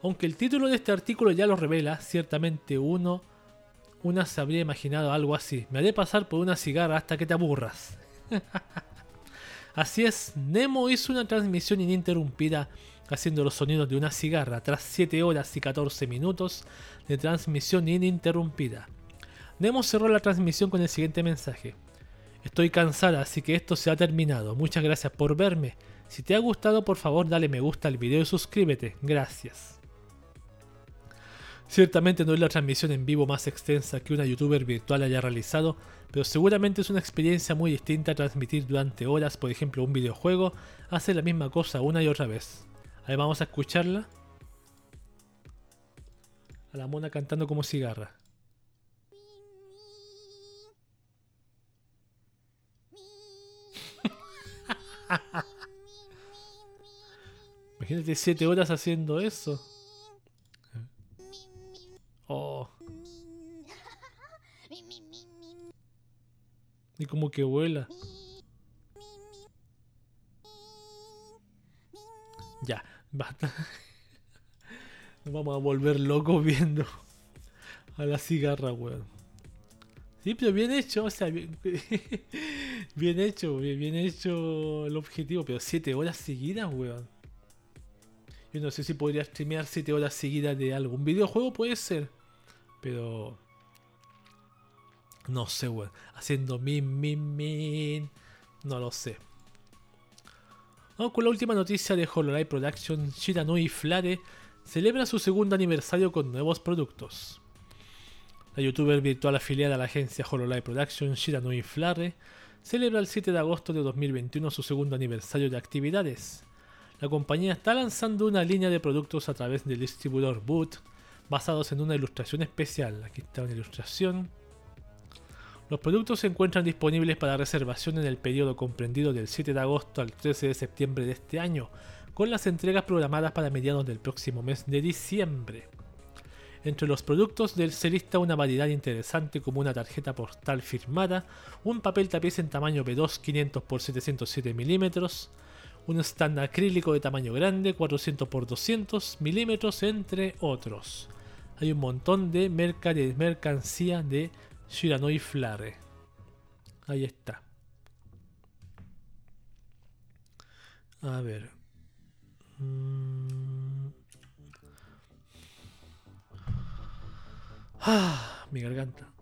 Aunque el título de este artículo ya lo revela, ciertamente uno, una se habría imaginado algo así. Me haré pasar por una cigarra hasta que te aburras. así es, Nemo hizo una transmisión ininterrumpida haciendo los sonidos de una cigarra tras 7 horas y 14 minutos de transmisión ininterrumpida. Nemo cerró la transmisión con el siguiente mensaje. Estoy cansada, así que esto se ha terminado. Muchas gracias por verme. Si te ha gustado, por favor dale me gusta al video y suscríbete. Gracias. Ciertamente no es la transmisión en vivo más extensa que una youtuber virtual haya realizado, pero seguramente es una experiencia muy distinta a transmitir durante horas, por ejemplo, un videojuego, hacer la misma cosa una y otra vez. Ahí vamos a escucharla. A la mona cantando como cigarra. Imagínate 7 horas haciendo eso. Oh. Y como que vuela. Ya, basta. Nos vamos a volver locos viendo a la cigarra, weón. Sí, pero bien hecho, o sea, bien, hecho, bien, bien, hecho el objetivo, pero 7 horas seguidas, weón. Yo no sé si podría streamear 7 horas seguidas de algún videojuego, puede ser. Pero... No sé, weón. Haciendo min, min, min. No lo sé. Vamos con la última noticia de Hololive Production. Shiranui Flare celebra su segundo aniversario con nuevos productos. La youtuber virtual afiliada a la agencia Hololive Production, Shiranui Flare, celebra el 7 de agosto de 2021 su segundo aniversario de actividades. La compañía está lanzando una línea de productos a través del distribuidor Boot, basados en una ilustración especial. Aquí está una ilustración. Los productos se encuentran disponibles para reservación en el periodo comprendido del 7 de agosto al 13 de septiembre de este año, con las entregas programadas para mediados del próximo mes de diciembre. Entre los productos del se lista una variedad interesante como una tarjeta postal firmada, un papel tapiz en tamaño B2 500 x 707 mm, un stand acrílico de tamaño grande 400 x 200 mm, entre otros. Hay un montón de, de mercancía de Shiranoi Flare. Ahí está. A ver. Mm. Ah, mi garganta.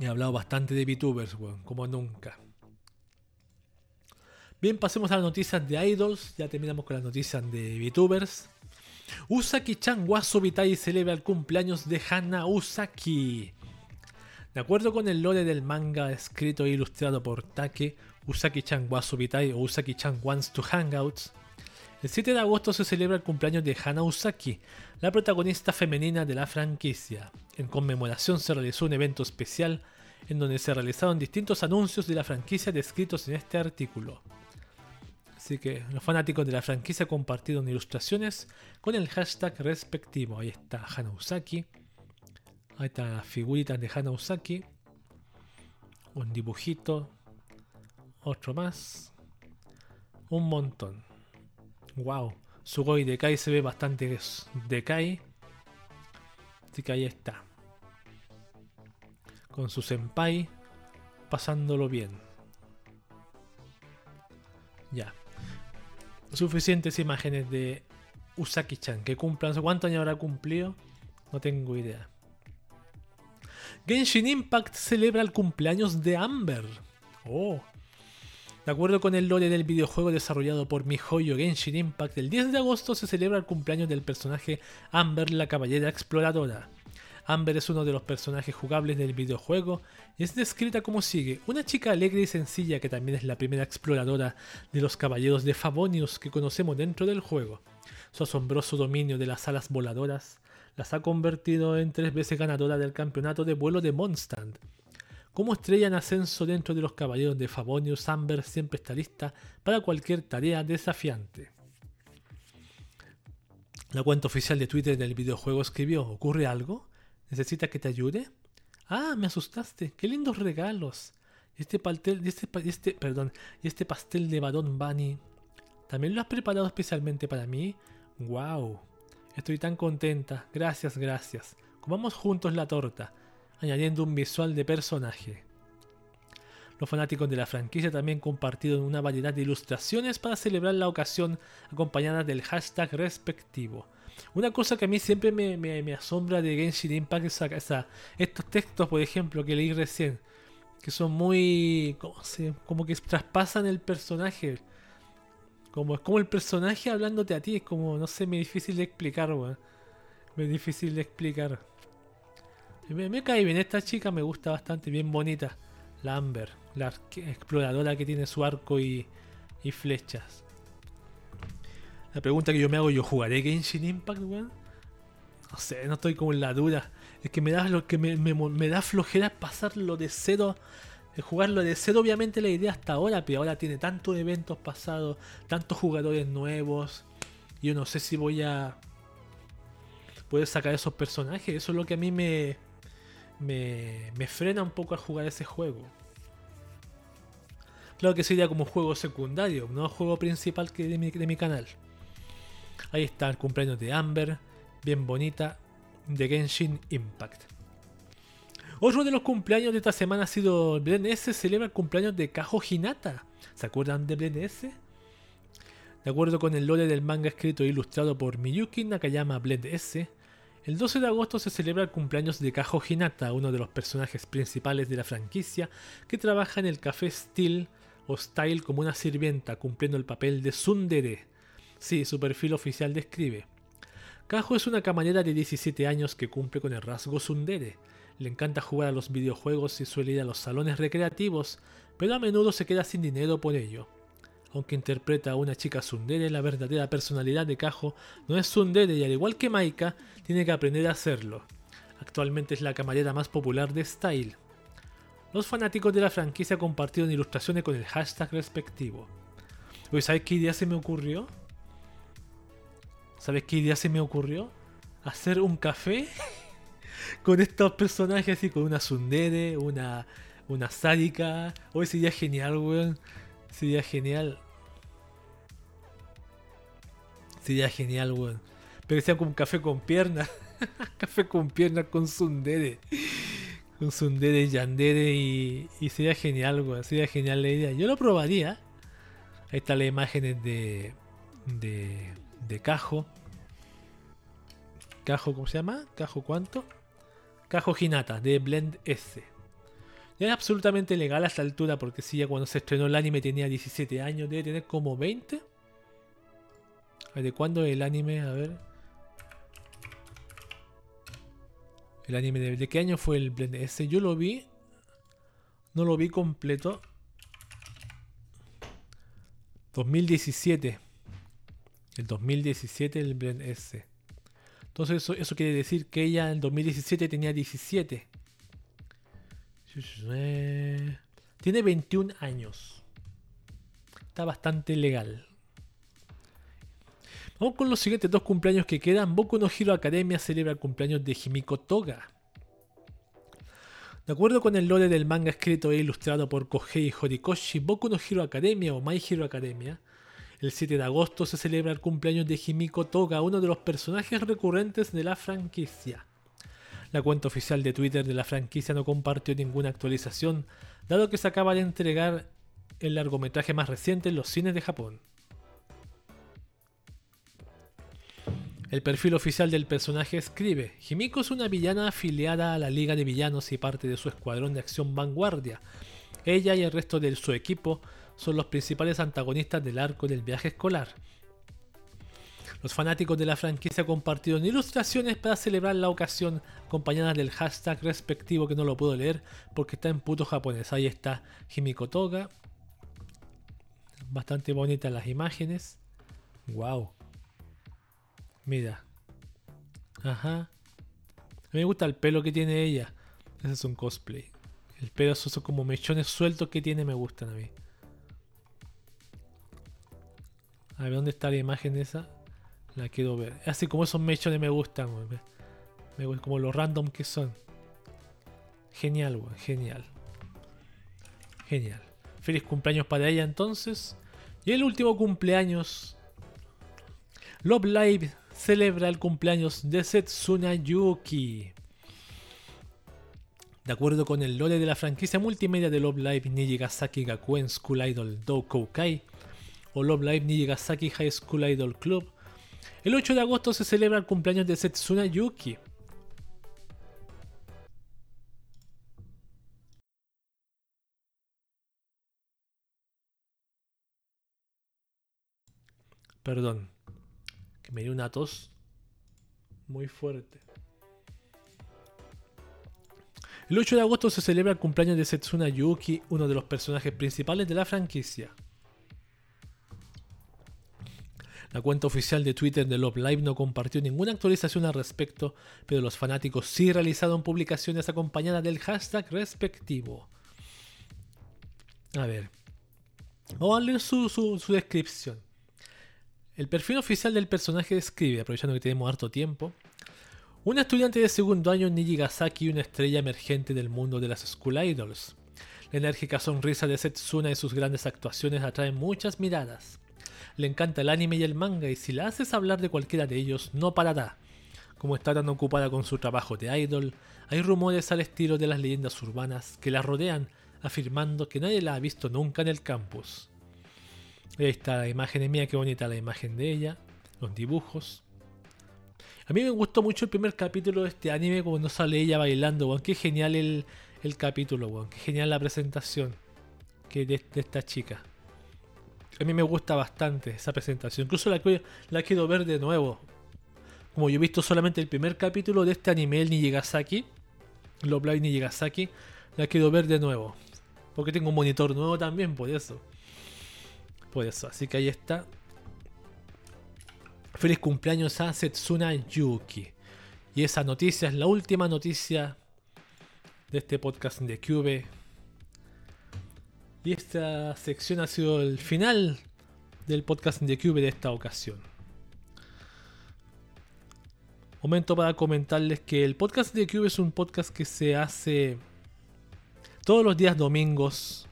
He hablado bastante de VTubers, weón, como nunca. Bien, pasemos a las noticias de Idols. Ya terminamos con las noticias de VTubers. Usaki-chan Wasobitai celebra el cumpleaños de Hana Usaki. De acuerdo con el lore del manga escrito e ilustrado por Take, Usaki-chan Wasobitai o Usaki-chan Wants to Hangouts, el 7 de agosto se celebra el cumpleaños de Hana Usaki, la protagonista femenina de la franquicia. En conmemoración se realizó un evento especial en donde se realizaron distintos anuncios de la franquicia descritos en este artículo. Así que los fanáticos de la franquicia compartieron ilustraciones con el hashtag respectivo. Ahí está Hana Usaki. Ahí están las figuritas de Hana Usaki. Un dibujito. Otro más. Un montón. Wow. Sugoi Dekai se ve bastante Dekai. Así que ahí está. Con su senpai. Pasándolo bien. Ya. Suficientes imágenes de Usaki-chan que cumplan. ¿Cuántos años habrá cumplido? No tengo idea. Genshin Impact celebra el cumpleaños de Amber. Oh, de acuerdo con el lore del videojuego desarrollado por MiHoYo Genshin Impact, el 10 de agosto se celebra el cumpleaños del personaje Amber la Caballera Exploradora. Amber es uno de los personajes jugables del videojuego y es descrita como sigue, una chica alegre y sencilla que también es la primera exploradora de los caballeros de Favonius que conocemos dentro del juego. Su asombroso dominio de las alas voladoras las ha convertido en tres veces ganadora del campeonato de vuelo de Mondstadt como estrella en ascenso dentro de los caballeros de Favonius, Amber siempre está lista para cualquier tarea desafiante. La cuenta oficial de Twitter del videojuego escribió: ¿Ocurre algo? ¿Necesitas que te ayude? Ah, me asustaste. Qué lindos regalos. Este pastel, este, este, perdón, este pastel de Badon Bunny. ¿También lo has preparado especialmente para mí? ¡Wow! Estoy tan contenta. Gracias, gracias. Comamos juntos la torta añadiendo un visual de personaje. Los fanáticos de la franquicia también compartieron una variedad de ilustraciones para celebrar la ocasión acompañadas del hashtag respectivo. Una cosa que a mí siempre me, asombra de Genshin Impact es estos textos, por ejemplo, que leí recién, que son muy... como que traspasan el personaje. Como, es como el personaje hablándote a ti, es como, no sé, me difícil de explicar, weón. Me difícil de explicar. Me, cae bien, esta chica me gusta bastante, bien bonita. La Amber, la exploradora que tiene su arco y, flechas. La pregunta que yo me hago, ¿yo jugaré Genshin Impact, weón? No sé, no estoy como en la duda. Es que me da lo que me, me, da flojera pasarlo de cero. jugarlo de cero, obviamente la idea hasta ahora, pero ahora tiene tantos eventos pasados, tantos jugadores nuevos. Yo no sé si voy a poder sacar esos personajes. Eso es lo que a mí me, me, frena un poco a jugar ese juego. Claro que sería como juego secundario, no juego principal que de, mi, canal. Ahí está el cumpleaños de Amber, bien bonita, de Genshin Impact. Otro de los cumpleaños de esta semana ha sido Blend S celebra el cumpleaños de Kajo Hinata. ¿Se acuerdan de Blend S? De acuerdo con el lore del manga escrito e ilustrado por Miyuki Nakayama Blend S, el 12 de agosto se celebra el cumpleaños de Kajo Hinata, uno de los personajes principales de la franquicia, que trabaja en el café Steel o Style como una sirvienta, cumpliendo el papel de Sundere. Sí, su perfil oficial describe. Kajo es una camarera de 17 años que cumple con el rasgo Sundere le encanta jugar a los videojuegos y suele ir a los salones recreativos, pero a menudo se queda sin dinero por ello. Aunque interpreta a una chica Sundere, la verdadera personalidad de Kajo no es Sundere y al igual que Maika, tiene que aprender a hacerlo. Actualmente es la camarera más popular de Style. Los fanáticos de la franquicia compartieron ilustraciones con el hashtag respectivo. ¿sabes qué idea se me ocurrió? ¿Sabes qué idea se me ocurrió? Hacer un café con estos personajes así, con una Sundere, una, una sádica. Hoy sería genial, weón. Sería genial. Sería genial, weón. Pero sea como un café con piernas. café con piernas con Sundere. Con Sundere, Yandere y, y sería genial, weón. Sería genial la idea. Yo lo probaría. Ahí están las imágenes de, de, de Cajo. Cajo, ¿cómo se llama? ¿Cajo cuánto? Cajo Hinata de Blend S. Ya es absolutamente legal a esta altura porque si ya cuando se estrenó el anime tenía 17 años, debe tener como 20. ¿De cuándo el anime? A ver. El anime de, ¿de qué año fue el Blend S? Yo lo vi. No lo vi completo. 2017. El 2017 el Blend S. Entonces eso, quiere decir que ella en 2017 tenía 17. Tiene 21 años. Está bastante legal. Vamos con los siguientes dos cumpleaños que quedan. Boku no Hero Academia celebra el cumpleaños de Himiko Toga. De acuerdo con el lore del manga escrito e ilustrado por Kohei Horikoshi, Boku no Hero Academia o My Hero Academia el 7 de agosto se celebra el cumpleaños de Himiko Toga, uno de los personajes recurrentes de la franquicia. La cuenta oficial de Twitter de la franquicia no compartió ninguna actualización, dado que se acaba de entregar el largometraje más reciente en los cines de Japón. El perfil oficial del personaje escribe, Himiko es una villana afiliada a la Liga de Villanos y parte de su escuadrón de acción vanguardia. Ella y el resto de su equipo son los principales antagonistas del arco del viaje escolar. Los fanáticos de la franquicia compartieron ilustraciones para celebrar la ocasión acompañadas del hashtag respectivo que no lo puedo leer porque está en puto japonés. Ahí está Himiko Toga. Bastante bonitas las imágenes. Wow. Mira. Ajá. A mí me gusta el pelo que tiene ella. Ese es un cosplay. El pelo, esos como mechones sueltos que tiene me gustan a mí. A ver, ¿dónde está la imagen esa? La quiero ver. Así como esos mechones me gustan, Me gustan como los random que son. Genial, weón. Genial. Genial. Feliz cumpleaños para ella entonces. Y el último cumpleaños. Love Live celebra el cumpleaños de Setsuna Yuki. De acuerdo con el lore de la franquicia multimedia de Love Live Nijigasaki Gakuen School Idol Kai o Love Live Nijigasaki High School Idol Club. El 8 de agosto se celebra el cumpleaños de Setsuna Yuki. Perdón, que me dio una tos muy fuerte. El 8 de agosto se celebra el cumpleaños de Setsuna Yuki, uno de los personajes principales de la franquicia. La cuenta oficial de Twitter de Love Live no compartió ninguna actualización al respecto, pero los fanáticos sí realizaron publicaciones acompañadas del hashtag respectivo. A ver. Vamos a leer su, descripción. El perfil oficial del personaje describe, aprovechando que tenemos harto tiempo, una estudiante de segundo año en Nijigasaki y una estrella emergente del mundo de las School Idols. La enérgica sonrisa de Setsuna y sus grandes actuaciones atraen muchas miradas. Le encanta el anime y el manga y si la haces hablar de cualquiera de ellos, no parará. Como está tan ocupada con su trabajo de idol, hay rumores al estilo de las leyendas urbanas que la rodean, afirmando que nadie la ha visto nunca en el campus. Ahí está la imagen mía, qué bonita la imagen de ella, los dibujos. A mí me gustó mucho el primer capítulo de este anime cuando sale ella bailando, weón. Qué genial el, capítulo, weón. Qué genial la presentación que de, esta chica. A mí me gusta bastante esa presentación. Incluso la, quiero ver de nuevo. Como yo he visto solamente el primer capítulo de este anime, el Nijigasaki. Lo Blind Nijigasaki. La quiero ver de nuevo. Porque tengo un monitor nuevo también, por eso. Por eso. Así que ahí está. Feliz cumpleaños a Setsuna Yuki. Y esa noticia es la última noticia de este podcast de Cube. Y esta sección ha sido el final del podcast de Cube de esta ocasión. Momento para comentarles que el podcast de Cube es un podcast que se hace todos los días domingos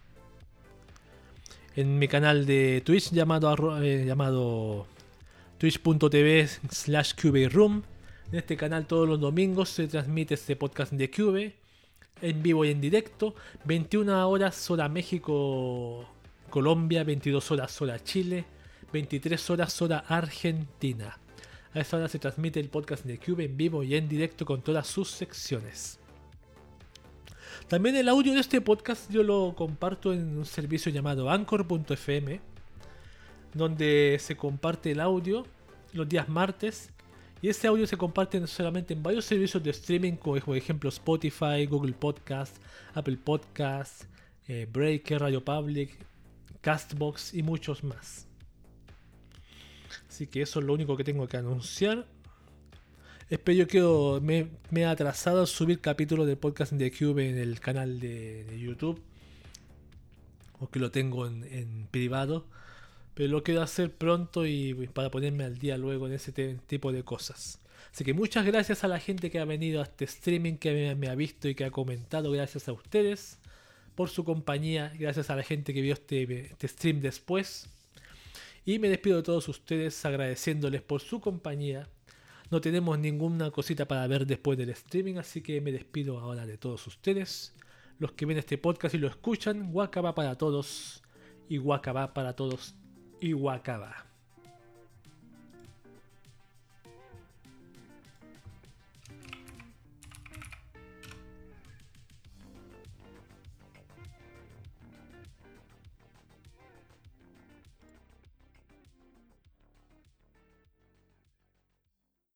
en mi canal de Twitch llamado, eh, twitch.tv slash room En este canal todos los domingos se transmite este podcast de Cube en vivo y en directo. 21 horas hora México, Colombia, 22 horas hora Chile, 23 horas hora Argentina. A esa hora se transmite el podcast de Cube en vivo y en directo con todas sus secciones. También el audio de este podcast yo lo comparto en un servicio llamado anchor.fm, donde se comparte el audio los días martes. Y ese audio se comparte solamente en varios servicios de streaming, como por ejemplo Spotify, Google Podcast, Apple Podcast, eh, Breaker, Radio Public, Castbox y muchos más. Así que eso es lo único que tengo que anunciar. Espero que me, me he atrasado a subir capítulos del podcast de Cube en el canal de, YouTube. O que lo tengo en, privado. Pero lo quiero hacer pronto y para ponerme al día luego en ese tipo de cosas. Así que muchas gracias a la gente que ha venido a este streaming, que me, ha visto y que ha comentado. Gracias a ustedes por su compañía. Gracias a la gente que vio este, este stream después. Y me despido de todos ustedes agradeciéndoles por su compañía no tenemos ninguna cosita para ver después del streaming, así que me despido ahora de todos ustedes. Los que ven este podcast y lo escuchan, Wakaba para todos. Y Wakaba para todos. Y Wakaba.